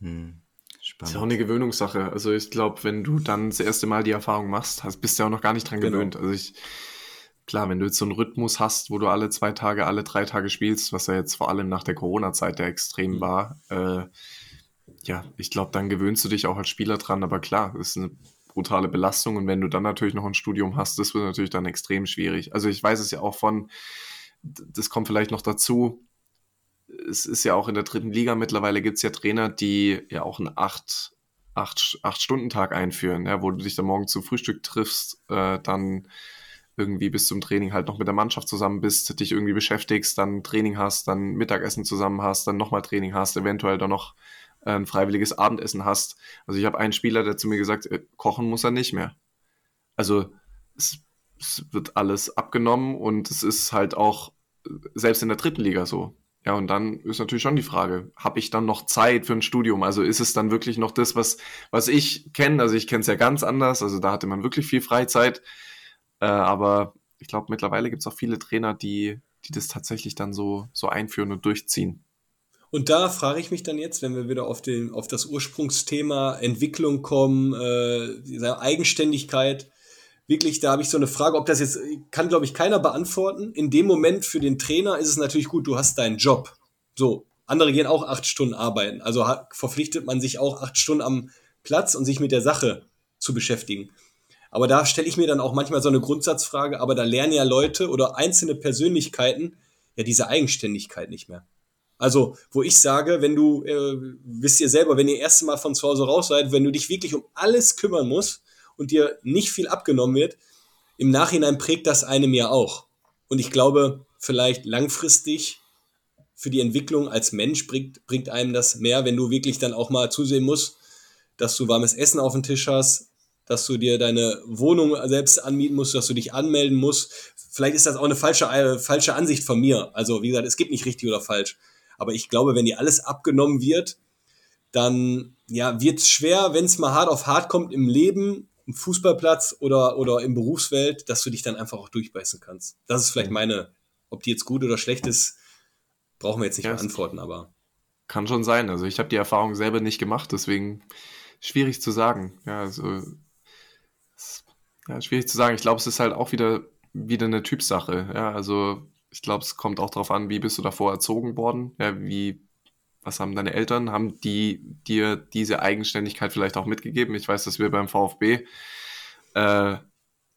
Hm. Spannend. Ist ja auch eine Gewöhnungssache. Also ich glaube, wenn du dann das erste Mal die Erfahrung machst, hast, bist du ja auch noch gar nicht dran genau. gewöhnt. Also ich, klar, wenn du jetzt so einen Rhythmus hast, wo du alle zwei Tage, alle drei Tage spielst, was ja jetzt vor allem nach der Corona-Zeit der extrem mhm. war, äh, ja, ich glaube, dann gewöhnst du dich auch als Spieler dran. Aber klar, das ist eine brutale Belastung. Und wenn du dann natürlich noch ein Studium hast, das wird natürlich dann extrem schwierig. Also ich weiß es ja auch von, das kommt vielleicht noch dazu, es ist ja auch in der dritten Liga mittlerweile gibt es ja Trainer, die ja auch einen acht, acht, acht Stunden Tag einführen, ja, wo du dich dann morgen zum Frühstück triffst, äh, dann irgendwie bis zum Training halt noch mit der Mannschaft zusammen bist, dich irgendwie beschäftigst, dann Training hast, dann Mittagessen zusammen hast, dann nochmal Training hast, eventuell dann noch äh, ein freiwilliges Abendessen hast. Also ich habe einen Spieler, der zu mir gesagt, äh, kochen muss er nicht mehr. Also es, es wird alles abgenommen und es ist halt auch äh, selbst in der dritten Liga so. Ja, und dann ist natürlich schon die Frage, habe ich dann noch Zeit für ein Studium? Also ist es dann wirklich noch das, was, was ich kenne? Also ich kenne es ja ganz anders, also da hatte man wirklich viel Freizeit. Äh, aber ich glaube, mittlerweile gibt es auch viele Trainer, die, die das tatsächlich dann so, so einführen und durchziehen. Und da frage ich mich dann jetzt, wenn wir wieder auf, den, auf das Ursprungsthema Entwicklung kommen, äh, Eigenständigkeit, wirklich, da habe ich so eine Frage, ob das jetzt, kann glaube ich keiner beantworten. In dem Moment für den Trainer ist es natürlich gut, du hast deinen Job. So, andere gehen auch acht Stunden arbeiten. Also verpflichtet man sich auch acht Stunden am Platz und sich mit der Sache zu beschäftigen. Aber da stelle ich mir dann auch manchmal so eine Grundsatzfrage, aber da lernen ja Leute oder einzelne Persönlichkeiten ja diese Eigenständigkeit nicht mehr. Also, wo ich sage, wenn du, äh, wisst ihr selber, wenn ihr erste Mal von zu Hause raus seid, wenn du dich wirklich um alles kümmern musst und dir nicht viel abgenommen wird, im Nachhinein prägt das einem ja auch. Und ich glaube, vielleicht langfristig für die Entwicklung als Mensch bringt, bringt einem das mehr, wenn du wirklich dann auch mal zusehen musst, dass du warmes Essen auf dem Tisch hast, dass du dir deine Wohnung selbst anmieten musst, dass du dich anmelden musst. Vielleicht ist das auch eine falsche, äh, falsche Ansicht von mir. Also, wie gesagt, es gibt nicht richtig oder falsch. Aber ich glaube, wenn dir alles abgenommen wird, dann ja, wird es schwer, wenn es mal hart auf hart kommt im Leben, im Fußballplatz oder, oder im Berufswelt, dass du dich dann einfach auch durchbeißen kannst. Das ist vielleicht meine, ob die jetzt gut oder schlecht ist, brauchen wir jetzt nicht ja, beantworten, aber. Kann schon sein. Also ich habe die Erfahrung selber nicht gemacht, deswegen schwierig zu sagen. Ja, also ja, schwierig zu sagen. Ich glaube, es ist halt auch wieder, wieder eine Typsache. Ja, also ich glaube, es kommt auch darauf an, wie bist du davor erzogen worden? Ja, wie, was haben deine Eltern? Haben die dir diese Eigenständigkeit vielleicht auch mitgegeben? Ich weiß, dass wir beim VfB, äh,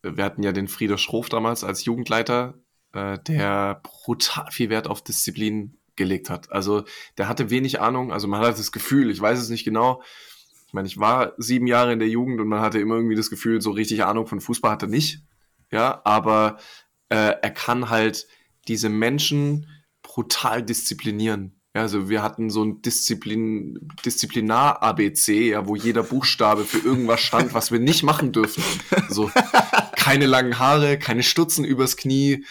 wir hatten ja den Frieder Schroff damals als Jugendleiter, äh, der brutal viel Wert auf Disziplin gelegt hat. Also der hatte wenig Ahnung, also man hat das Gefühl, ich weiß es nicht genau, ich meine, ich war sieben Jahre in der Jugend und man hatte immer irgendwie das Gefühl, so richtig Ahnung von Fußball hatte nicht. Ja, aber äh, er kann halt diese Menschen brutal disziplinieren. Ja, also wir hatten so ein Disziplin, Disziplinar-ABC, ja, wo jeder Buchstabe für irgendwas stand, was wir nicht machen dürfen. So keine langen Haare, keine Stutzen übers Knie,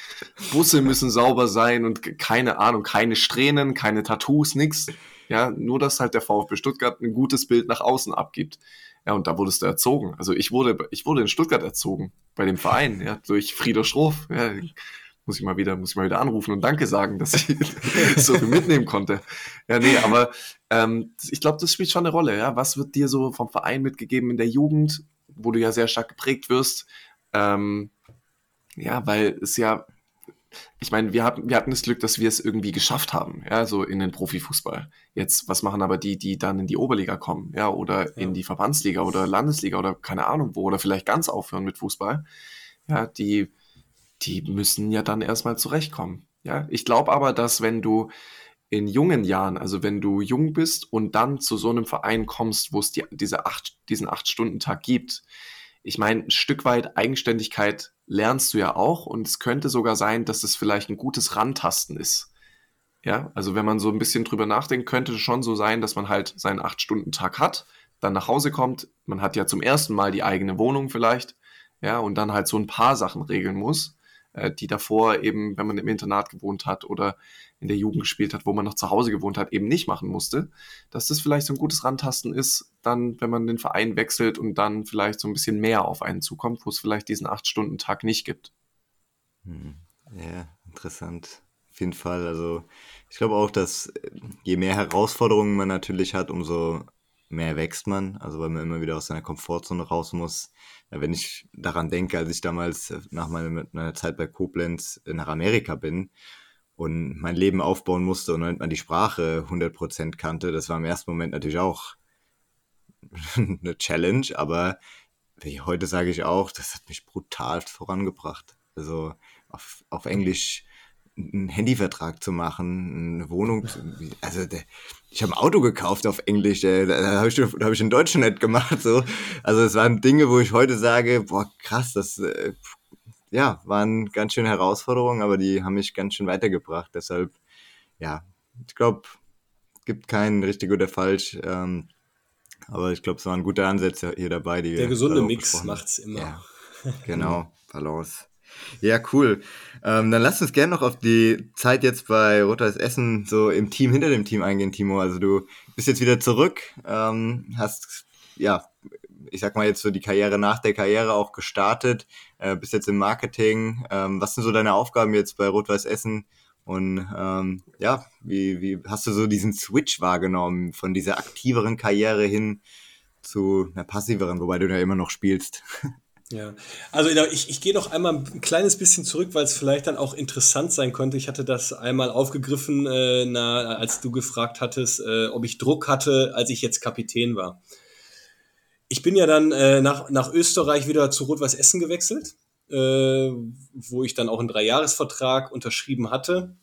Busse müssen sauber sein und keine Ahnung, keine Strähnen, keine Tattoos, nix. Ja, nur dass halt der VfB Stuttgart ein gutes Bild nach außen abgibt. Ja, und da wurdest du erzogen. Also ich wurde, ich wurde in Stuttgart erzogen, bei dem Verein, ja, durch Frieder Schroff. Ja, muss ich mal wieder, muss ich mal wieder anrufen und Danke sagen, dass ich so viel mitnehmen konnte. Ja, nee, aber ähm, ich glaube, das spielt schon eine Rolle. Ja, was wird dir so vom Verein mitgegeben in der Jugend, wo du ja sehr stark geprägt wirst? Ähm, ja, weil es ja ich meine, wir hatten, wir hatten das Glück, dass wir es irgendwie geschafft haben, ja, so in den Profifußball. Jetzt, was machen aber die, die dann in die Oberliga kommen, ja, oder ja. in die Verbandsliga oder Landesliga oder keine Ahnung wo, oder vielleicht ganz aufhören mit Fußball? Ja, die, die müssen ja dann erstmal zurechtkommen. Ja, ich glaube aber, dass wenn du in jungen Jahren, also wenn du jung bist und dann zu so einem Verein kommst, wo es die, diese acht, diesen Acht-Stunden-Tag gibt, ich meine, ein Stück weit Eigenständigkeit lernst du ja auch und es könnte sogar sein, dass es vielleicht ein gutes Rantasten ist. Ja, also wenn man so ein bisschen drüber nachdenkt, könnte es schon so sein, dass man halt seinen Acht-Stunden-Tag hat, dann nach Hause kommt, man hat ja zum ersten Mal die eigene Wohnung vielleicht, ja, und dann halt so ein paar Sachen regeln muss äh, die davor eben, wenn man im Internat gewohnt hat oder in der Jugend gespielt hat, wo man noch zu Hause gewohnt hat, eben nicht machen musste, dass das vielleicht so ein gutes Randtasten ist, dann, wenn man den Verein wechselt und dann vielleicht so ein bisschen mehr auf einen zukommt, wo es vielleicht diesen Acht-Stunden-Tag nicht gibt. Hm. Ja, interessant. Auf jeden Fall. Also ich glaube auch, dass äh, je mehr Herausforderungen man natürlich hat, umso mehr wächst man. Also weil man immer wieder aus seiner Komfortzone raus muss wenn ich daran denke, als ich damals äh, nach meiner, meiner Zeit bei Koblenz nach Amerika bin und mein Leben aufbauen musste und man die Sprache 100% kannte, das war im ersten Moment natürlich auch eine Challenge, aber heute sage ich auch, das hat mich brutal vorangebracht. Also auf, auf Englisch einen Handyvertrag zu machen, eine Wohnung, zu, also der, ich habe ein Auto gekauft auf Englisch, da, da habe ich, hab ich in Deutsch nicht gemacht. So. Also es waren Dinge, wo ich heute sage, boah, krass, das äh, ja, waren ganz schön Herausforderungen, aber die haben mich ganz schön weitergebracht. Deshalb, ja, ich glaube, gibt keinen richtig oder falsch. Ähm, aber ich glaube, es waren gute Ansätze hier dabei. Die Der gesunde Mix macht es immer. Ja, genau, Balance. Ja, cool. Ähm, dann lass uns gerne noch auf die Zeit jetzt bei Rotas Essen so im Team hinter dem Team eingehen, Timo. Also du bist jetzt wieder zurück, ähm, hast ja, ich sag mal jetzt so die Karriere nach der Karriere auch gestartet, äh, bist jetzt im Marketing. Ähm, was sind so deine Aufgaben jetzt bei Rot-Weiß Essen? Und ähm, ja, wie, wie hast du so diesen Switch wahrgenommen von dieser aktiveren Karriere hin zu einer passiveren, wobei du ja immer noch spielst? Ja, also ich, ich gehe noch einmal ein kleines bisschen zurück, weil es vielleicht dann auch interessant sein könnte. Ich hatte das einmal aufgegriffen, äh, na, als du gefragt hattest, äh, ob ich Druck hatte, als ich jetzt Kapitän war. Ich bin ja dann äh, nach, nach Österreich wieder zu Rot-Weiß Essen gewechselt, äh, wo ich dann auch einen Dreijahresvertrag unterschrieben hatte.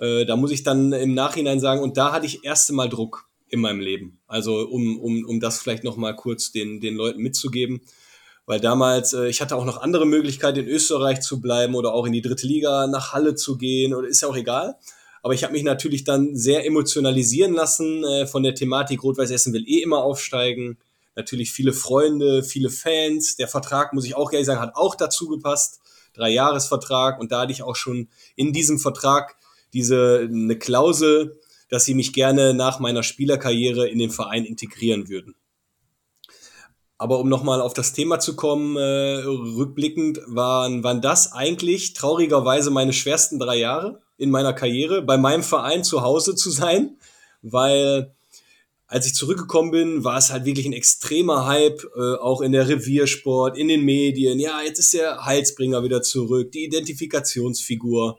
Äh, da muss ich dann im Nachhinein sagen, und da hatte ich erste Mal Druck in meinem Leben. Also um, um, um das vielleicht noch mal kurz den, den Leuten mitzugeben weil damals, äh, ich hatte auch noch andere Möglichkeiten, in Österreich zu bleiben oder auch in die dritte Liga nach Halle zu gehen oder ist ja auch egal. Aber ich habe mich natürlich dann sehr emotionalisieren lassen äh, von der Thematik Rot-Weiß Essen will eh immer aufsteigen. Natürlich viele Freunde, viele Fans. Der Vertrag, muss ich auch ehrlich sagen, hat auch dazu gepasst. Drei-Jahres-Vertrag. Und da hatte ich auch schon in diesem Vertrag diese eine Klausel, dass sie mich gerne nach meiner Spielerkarriere in den Verein integrieren würden. Aber um nochmal auf das Thema zu kommen, äh, rückblickend waren, waren das eigentlich traurigerweise meine schwersten drei Jahre in meiner Karriere, bei meinem Verein zu Hause zu sein, weil als ich zurückgekommen bin, war es halt wirklich ein extremer Hype, äh, auch in der Reviersport, in den Medien. Ja, jetzt ist der Heilsbringer wieder zurück, die Identifikationsfigur.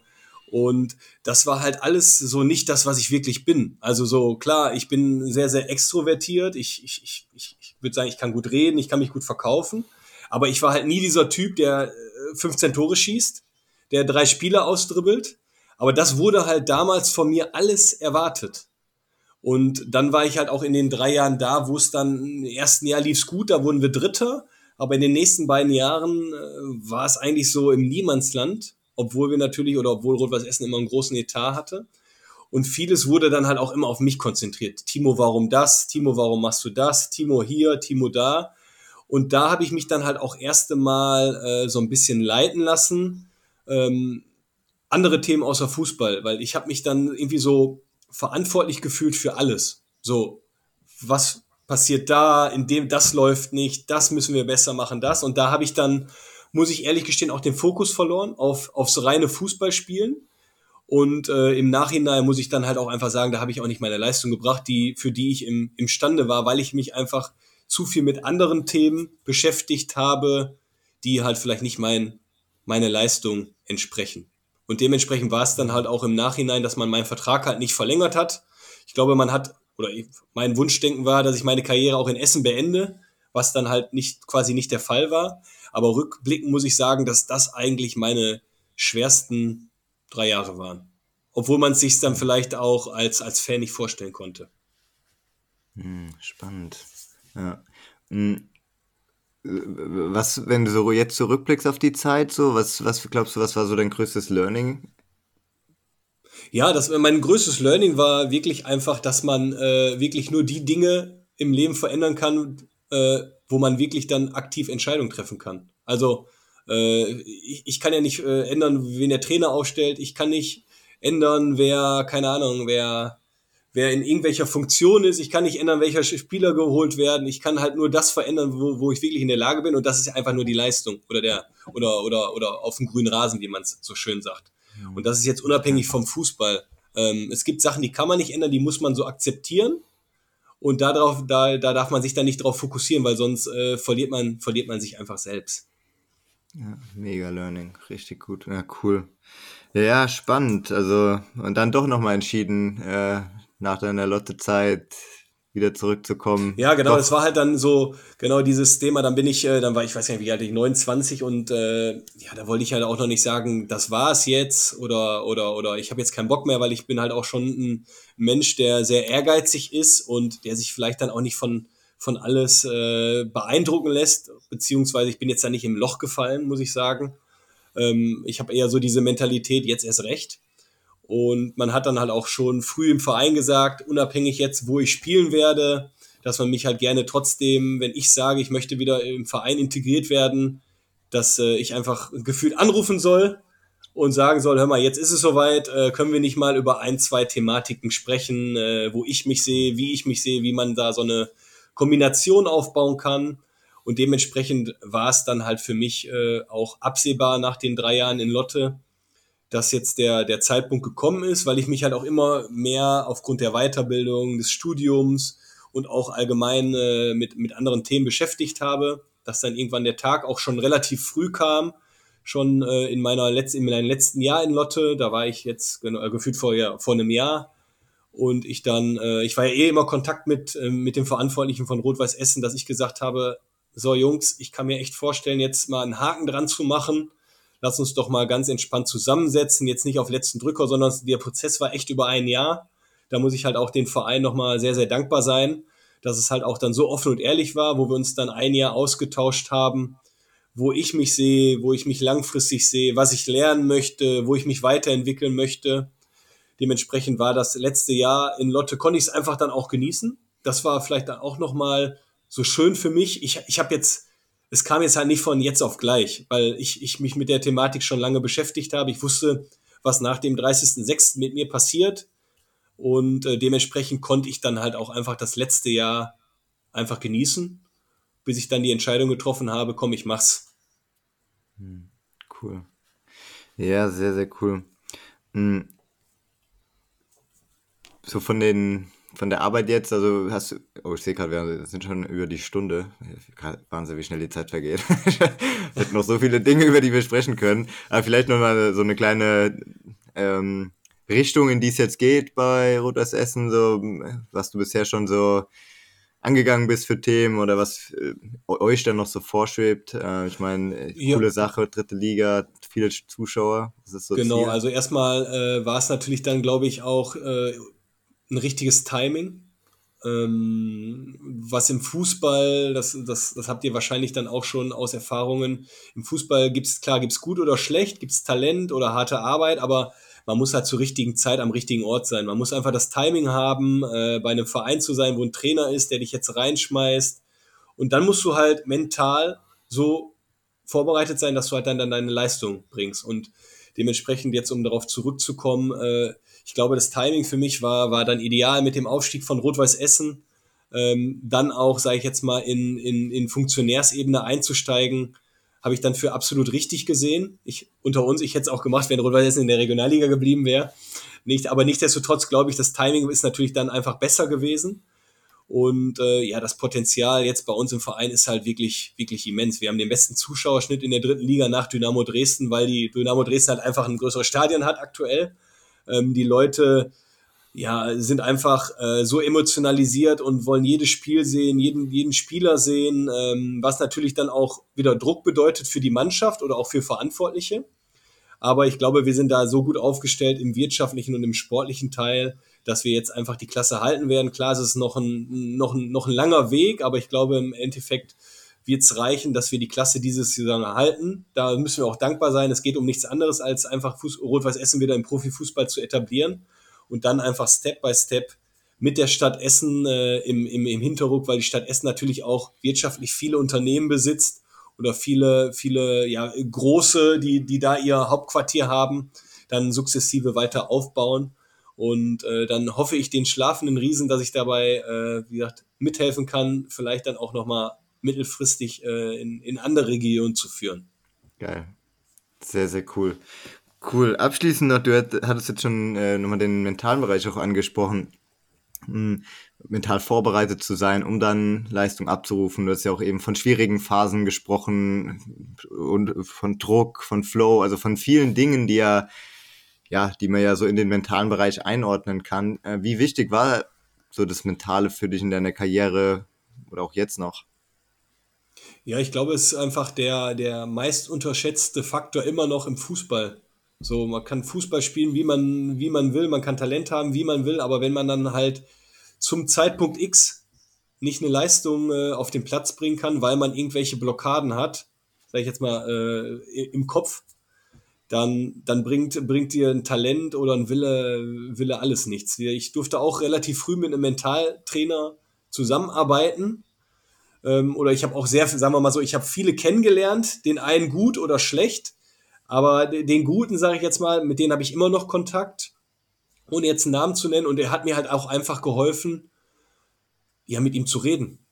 Und das war halt alles so nicht das, was ich wirklich bin. Also so klar, ich bin sehr, sehr extrovertiert. Ich, ich, ich, ich, ich würde sagen, ich kann gut reden, ich kann mich gut verkaufen. Aber ich war halt nie dieser Typ, der 15 äh, Tore schießt, der drei Spiele ausdribbelt. Aber das wurde halt damals von mir alles erwartet. Und dann war ich halt auch in den drei Jahren da, wo es dann im ersten Jahr lief's gut, da wurden wir Dritter. Aber in den nächsten beiden Jahren äh, war es eigentlich so im Niemandsland obwohl wir natürlich oder obwohl Rot-Weiß Essen immer einen großen Etat hatte. Und vieles wurde dann halt auch immer auf mich konzentriert. Timo, warum das? Timo, warum machst du das? Timo hier, Timo da. Und da habe ich mich dann halt auch erste Mal äh, so ein bisschen leiten lassen. Ähm, andere Themen außer Fußball, weil ich habe mich dann irgendwie so verantwortlich gefühlt für alles. So, was passiert da, in dem das läuft nicht, das müssen wir besser machen, das. Und da habe ich dann muss ich ehrlich gestehen, auch den Fokus verloren auf, aufs reine Fußballspielen. Und äh, im Nachhinein muss ich dann halt auch einfach sagen, da habe ich auch nicht meine Leistung gebracht, die, für die ich im, imstande war, weil ich mich einfach zu viel mit anderen Themen beschäftigt habe, die halt vielleicht nicht mein, meine Leistung entsprechen. Und dementsprechend war es dann halt auch im Nachhinein, dass man meinen Vertrag halt nicht verlängert hat. Ich glaube, man hat, oder mein Wunschdenken war, dass ich meine Karriere auch in Essen beende, was dann halt nicht, quasi nicht der Fall war. Aber rückblickend muss ich sagen, dass das eigentlich meine schwersten drei Jahre waren. Obwohl man es sich dann vielleicht auch als, als Fan nicht vorstellen konnte. Hm, spannend. Ja. Hm. Was, wenn du so jetzt zurückblickst auf die Zeit, so, was, was glaubst du, was war so dein größtes Learning? Ja, das, mein größtes Learning war wirklich einfach, dass man äh, wirklich nur die Dinge im Leben verändern kann, äh, wo man wirklich dann aktiv Entscheidungen treffen kann. Also äh, ich, ich kann ja nicht äh, ändern, wen der Trainer aufstellt. Ich kann nicht ändern, wer, keine Ahnung, wer, wer in irgendwelcher Funktion ist. Ich kann nicht ändern, welcher Spieler geholt werden. Ich kann halt nur das verändern, wo, wo ich wirklich in der Lage bin. Und das ist einfach nur die Leistung oder der oder oder oder auf dem grünen Rasen, wie man es so schön sagt. Und das ist jetzt unabhängig vom Fußball. Ähm, es gibt Sachen, die kann man nicht ändern, die muss man so akzeptieren. Und darauf, da, da darf man sich dann nicht darauf fokussieren, weil sonst äh, verliert, man, verliert man sich einfach selbst. Ja, mega Learning, richtig gut. Ja, cool. Ja, spannend. Also, und dann doch nochmal entschieden, äh, nach deiner Lotte-Zeit wieder zurückzukommen. Ja, genau, es war halt dann so, genau dieses Thema, dann bin ich, äh, dann war ich, weiß gar nicht, wie alt ich, 29 und äh, ja, da wollte ich halt auch noch nicht sagen, das war es jetzt oder, oder, oder ich habe jetzt keinen Bock mehr, weil ich bin halt auch schon ein Mensch, der sehr ehrgeizig ist und der sich vielleicht dann auch nicht von, von alles äh, beeindrucken lässt, beziehungsweise ich bin jetzt da nicht im Loch gefallen, muss ich sagen. Ähm, ich habe eher so diese Mentalität, jetzt erst recht. Und man hat dann halt auch schon früh im Verein gesagt, unabhängig jetzt, wo ich spielen werde, dass man mich halt gerne trotzdem, wenn ich sage, ich möchte wieder im Verein integriert werden, dass äh, ich einfach gefühlt anrufen soll und sagen soll, hör mal, jetzt ist es soweit, äh, können wir nicht mal über ein, zwei Thematiken sprechen, äh, wo ich mich sehe, wie ich mich sehe, wie man da so eine Kombination aufbauen kann. Und dementsprechend war es dann halt für mich äh, auch absehbar nach den drei Jahren in Lotte, dass jetzt der, der Zeitpunkt gekommen ist, weil ich mich halt auch immer mehr aufgrund der Weiterbildung, des Studiums und auch allgemein äh, mit, mit anderen Themen beschäftigt habe, dass dann irgendwann der Tag auch schon relativ früh kam, schon äh, in meiner letzten, in meinem letzten Jahr in Lotte, da war ich jetzt genau, äh, gefühlt vor, ja, vor einem Jahr. Und ich dann, äh, ich war ja eh immer Kontakt mit, äh, mit dem Verantwortlichen von Rot-Weiß Essen, dass ich gesagt habe, so Jungs, ich kann mir echt vorstellen, jetzt mal einen Haken dran zu machen lass uns doch mal ganz entspannt zusammensetzen, jetzt nicht auf letzten Drücker, sondern der Prozess war echt über ein Jahr. Da muss ich halt auch den Verein nochmal sehr, sehr dankbar sein, dass es halt auch dann so offen und ehrlich war, wo wir uns dann ein Jahr ausgetauscht haben, wo ich mich sehe, wo ich mich langfristig sehe, was ich lernen möchte, wo ich mich weiterentwickeln möchte. Dementsprechend war das letzte Jahr in Lotte, konnte ich es einfach dann auch genießen. Das war vielleicht dann auch nochmal so schön für mich. Ich, ich habe jetzt es kam jetzt halt nicht von jetzt auf gleich, weil ich, ich mich mit der Thematik schon lange beschäftigt habe. Ich wusste, was nach dem 30.06. mit mir passiert. Und äh, dementsprechend konnte ich dann halt auch einfach das letzte Jahr einfach genießen, bis ich dann die Entscheidung getroffen habe, komm, ich mach's. Hm, cool. Ja, sehr, sehr cool. Hm. So von den von der Arbeit jetzt, also hast du, oh, ich sehe gerade, wir sind schon über die Stunde. Wahnsinn, wie schnell die Zeit vergeht. es sind noch so viele Dinge, über die wir sprechen können. Aber vielleicht nochmal so eine kleine ähm, Richtung, in die es jetzt geht bei Rotas Essen, so, was du bisher schon so angegangen bist für Themen oder was äh, euch dann noch so vorschwebt. Äh, ich meine, äh, coole ja. Sache, dritte Liga, viele Zuschauer. So genau, Ziel. also erstmal äh, war es natürlich dann, glaube ich, auch äh, ein richtiges Timing. Ähm, was im Fußball, das, das, das habt ihr wahrscheinlich dann auch schon aus Erfahrungen. Im Fußball gibt es, klar, gibt es gut oder schlecht, gibt es Talent oder harte Arbeit, aber man muss halt zur richtigen Zeit am richtigen Ort sein. Man muss einfach das Timing haben, äh, bei einem Verein zu sein, wo ein Trainer ist, der dich jetzt reinschmeißt. Und dann musst du halt mental so vorbereitet sein, dass du halt dann, dann deine Leistung bringst. Und dementsprechend jetzt, um darauf zurückzukommen, äh, ich glaube, das Timing für mich war, war dann ideal mit dem Aufstieg von Rot-Weiß Essen. Ähm, dann auch, sage ich jetzt mal, in, in, in Funktionärsebene einzusteigen, habe ich dann für absolut richtig gesehen. Ich, unter uns, ich hätte es auch gemacht, wenn Rot-Weiß Essen in der Regionalliga geblieben wäre. Nicht, aber nichtsdestotrotz glaube ich, das Timing ist natürlich dann einfach besser gewesen. Und äh, ja, das Potenzial jetzt bei uns im Verein ist halt wirklich, wirklich immens. Wir haben den besten Zuschauerschnitt in der dritten Liga nach Dynamo Dresden, weil die Dynamo Dresden halt einfach ein größeres Stadion hat aktuell. Ähm, die Leute ja, sind einfach äh, so emotionalisiert und wollen jedes Spiel sehen, jeden, jeden Spieler sehen, ähm, was natürlich dann auch wieder Druck bedeutet für die Mannschaft oder auch für Verantwortliche. Aber ich glaube, wir sind da so gut aufgestellt im wirtschaftlichen und im sportlichen Teil, dass wir jetzt einfach die Klasse halten werden. Klar, es ist noch ein, noch ein, noch ein langer Weg, aber ich glaube, im Endeffekt wird es reichen, dass wir die Klasse dieses Saison erhalten. Da müssen wir auch dankbar sein. Es geht um nichts anderes, als einfach Rot-Weiß Essen wieder im Profifußball zu etablieren und dann einfach Step by Step mit der Stadt Essen äh, im, im, im Hinterruck, weil die Stadt Essen natürlich auch wirtschaftlich viele Unternehmen besitzt oder viele, viele ja, große, die, die da ihr Hauptquartier haben, dann sukzessive weiter aufbauen. Und äh, dann hoffe ich den schlafenden Riesen, dass ich dabei, äh, wie gesagt, mithelfen kann, vielleicht dann auch nochmal mittelfristig äh, in, in andere Regionen zu führen. Geil. Sehr, sehr cool. Cool. Abschließend noch, du hattest jetzt schon äh, nochmal den mentalen Bereich auch angesprochen. Hm, mental vorbereitet zu sein, um dann Leistung abzurufen. Du hast ja auch eben von schwierigen Phasen gesprochen und von Druck, von Flow, also von vielen Dingen, die ja, ja, die man ja so in den mentalen Bereich einordnen kann. Äh, wie wichtig war so das Mentale für dich in deiner Karriere oder auch jetzt noch? Ja, ich glaube, es ist einfach der, der meist unterschätzte Faktor immer noch im Fußball. So, man kann Fußball spielen, wie man, wie man will, man kann Talent haben, wie man will, aber wenn man dann halt zum Zeitpunkt X nicht eine Leistung äh, auf den Platz bringen kann, weil man irgendwelche Blockaden hat, sage ich jetzt mal, äh, im Kopf, dann, dann bringt, bringt dir ein Talent oder ein Wille, Wille alles nichts. Ich durfte auch relativ früh mit einem Mentaltrainer zusammenarbeiten. Ähm, oder ich habe auch sehr, sagen wir mal so, ich habe viele kennengelernt, den einen gut oder schlecht. Aber den Guten, sage ich jetzt mal, mit denen habe ich immer noch Kontakt, ohne jetzt einen Namen zu nennen. Und er hat mir halt auch einfach geholfen, ja, mit ihm zu reden.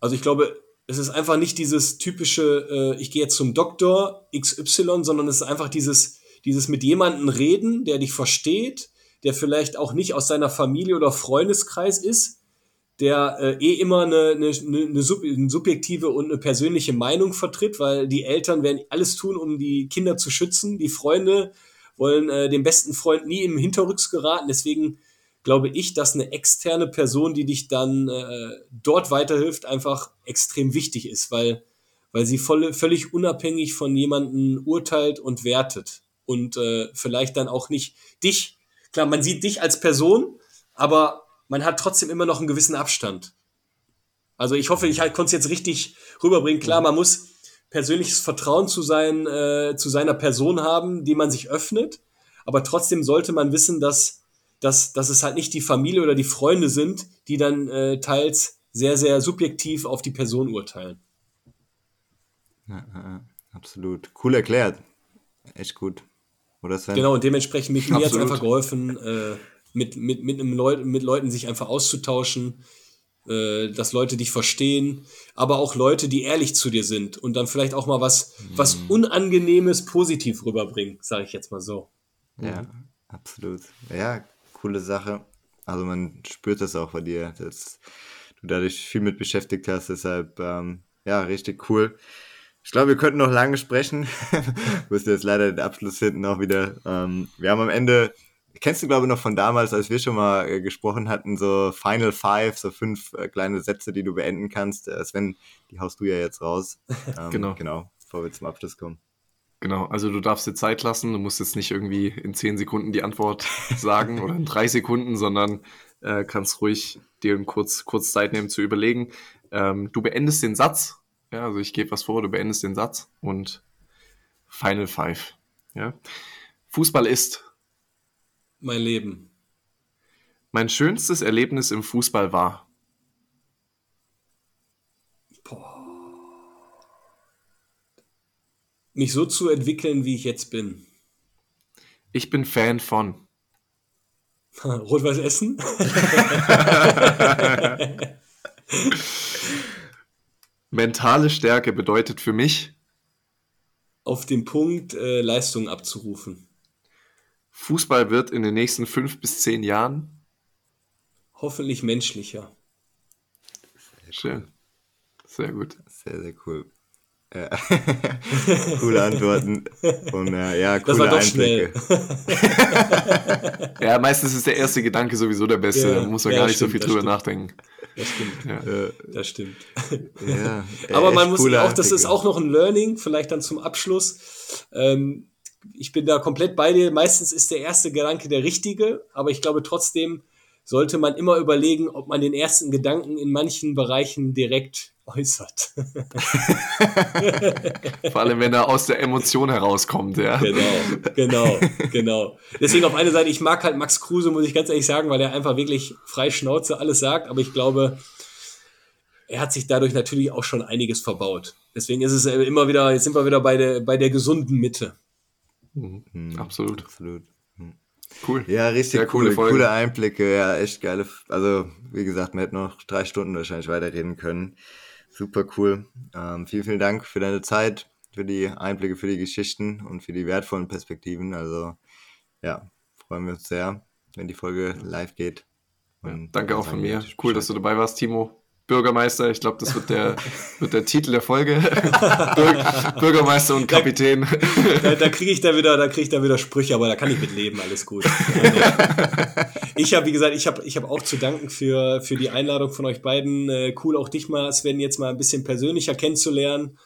Also ich glaube, es ist einfach nicht dieses typische, äh, ich gehe jetzt zum Doktor XY, sondern es ist einfach dieses, dieses mit jemandem reden, der dich versteht, der vielleicht auch nicht aus seiner Familie oder Freundeskreis ist, der äh, eh immer eine, eine, eine, sub eine subjektive und eine persönliche Meinung vertritt, weil die Eltern werden alles tun, um die Kinder zu schützen. Die Freunde wollen äh, dem besten Freund nie im Hinterrücks geraten. Deswegen glaube ich, dass eine externe Person, die dich dann äh, dort weiterhilft, einfach extrem wichtig ist, weil, weil sie voll, völlig unabhängig von jemandem urteilt und wertet und äh, vielleicht dann auch nicht dich, klar, man sieht dich als Person, aber man hat trotzdem immer noch einen gewissen Abstand. Also ich hoffe, ich halt, konnte es jetzt richtig rüberbringen. Klar, man muss persönliches Vertrauen zu, sein, äh, zu seiner Person haben, die man sich öffnet. Aber trotzdem sollte man wissen, dass, dass, dass es halt nicht die Familie oder die Freunde sind, die dann äh, teils sehr, sehr subjektiv auf die Person urteilen. Ja, ja, absolut. Cool erklärt. Echt gut. Oder Sven? Genau, und dementsprechend mich, mir hat es einfach geholfen, äh, mit, mit, mit, einem Leut mit Leuten sich einfach auszutauschen, äh, dass Leute dich verstehen, aber auch Leute, die ehrlich zu dir sind und dann vielleicht auch mal was, mhm. was Unangenehmes positiv rüberbringen, sage ich jetzt mal so. Ja, absolut. Ja, coole Sache. Also man spürt das auch bei dir, dass du dadurch viel mit beschäftigt hast, deshalb ähm, ja, richtig cool. Ich glaube, wir könnten noch lange sprechen. Musste jetzt leider den Abschluss finden auch wieder. Ähm, wir haben am Ende kennst du, glaube ich, noch von damals, als wir schon mal äh, gesprochen hatten, so Final Five, so fünf äh, kleine Sätze, die du beenden kannst. Äh, Sven, die haust du ja jetzt raus. Ähm, genau. Genau, bevor wir zum Abschluss kommen. Genau, also du darfst dir Zeit lassen, du musst jetzt nicht irgendwie in zehn Sekunden die Antwort sagen oder in drei Sekunden, sondern äh, kannst ruhig dir kurz, kurz Zeit nehmen zu überlegen. Ähm, du beendest den Satz, ja, also ich gebe was vor, du beendest den Satz und Final Five. Ja. Fußball ist mein Leben. Mein schönstes Erlebnis im Fußball war. Boah. Mich so zu entwickeln, wie ich jetzt bin. Ich bin Fan von. Rot-Weiß Essen? Mentale Stärke bedeutet für mich. Auf den Punkt äh, Leistung abzurufen. Fußball wird in den nächsten fünf bis zehn Jahren hoffentlich menschlicher. Sehr Schön. Sehr gut. Sehr, sehr cool. Ja. coole Antworten und äh, ja, coole das war doch Einblicke. Schnell. ja, meistens ist der erste Gedanke sowieso der beste. Ja, da muss man ja, gar nicht stimmt, so viel drüber stimmt. nachdenken. Das stimmt. Ja. Das stimmt. Ja, Aber man muss auch, das ist auch noch ein Learning, vielleicht dann zum Abschluss. Ähm, ich bin da komplett bei dir. Meistens ist der erste Gedanke der richtige, aber ich glaube trotzdem sollte man immer überlegen, ob man den ersten Gedanken in manchen Bereichen direkt äußert. Vor allem, wenn er aus der Emotion herauskommt, ja. Genau, genau, genau. Deswegen auf eine Seite, ich mag halt Max Kruse, muss ich ganz ehrlich sagen, weil er einfach wirklich frei Schnauze alles sagt, aber ich glaube, er hat sich dadurch natürlich auch schon einiges verbaut. Deswegen ist es immer wieder, jetzt sind wir wieder bei der, bei der gesunden Mitte. Mhm. Absolut. Absolut. Mhm. Cool. Ja, richtig Sehr coole, coole, coole Einblicke. Ja, echt geile. Also, wie gesagt, man hätte noch drei Stunden wahrscheinlich weiterreden können. Super cool. Ähm, vielen, vielen Dank für deine Zeit, für die Einblicke, für die Geschichten und für die wertvollen Perspektiven. Also, ja, freuen wir uns sehr, wenn die Folge live geht. Ja, danke auch von mir. Cool, dass du dabei warst, Timo. Bürgermeister, ich glaube, das wird der, wird der Titel der Folge. Bürgermeister und Kapitän. Da, da kriege ich da wieder, da kriege ich da wieder Sprüche, aber da kann ich mit leben, alles gut. Ich habe, wie gesagt, ich habe ich hab auch zu danken für, für die Einladung von euch beiden. Äh, cool auch dich mal, Sven, jetzt mal ein bisschen persönlicher kennenzulernen.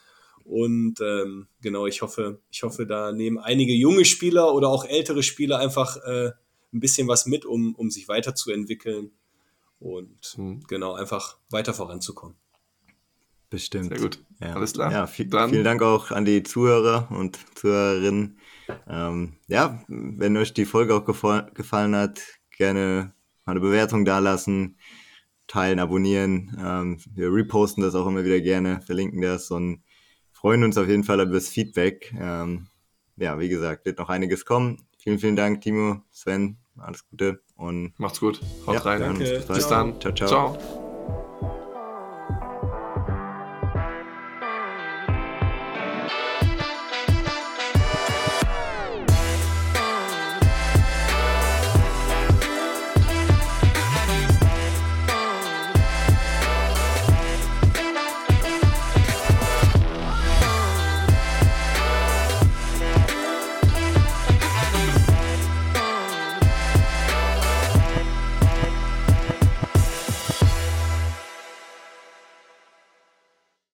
Und ähm, genau, ich hoffe, ich hoffe, da nehmen einige junge Spieler oder auch ältere Spieler einfach äh, ein bisschen was mit, um, um sich weiterzuentwickeln und mhm. genau einfach weiter voranzukommen. Bestimmt. Sehr gut. Ja. Alles klar. Ja, viel, Dann- vielen Dank auch an die Zuhörer und Zuhörerinnen. Ähm, ja, wenn euch die Folge auch gefallen, gefallen hat, gerne mal eine Bewertung dalassen, teilen, abonnieren. Ähm, wir reposten das auch immer wieder gerne, verlinken das und freuen uns auf jeden Fall über das Feedback. Ähm, ja, wie gesagt, wird noch einiges kommen. Vielen, vielen Dank, Timo, Sven, alles Gute und Macht's gut. Haut ja, rein. Danke. Bis. Bis dann. Ciao, ciao. ciao.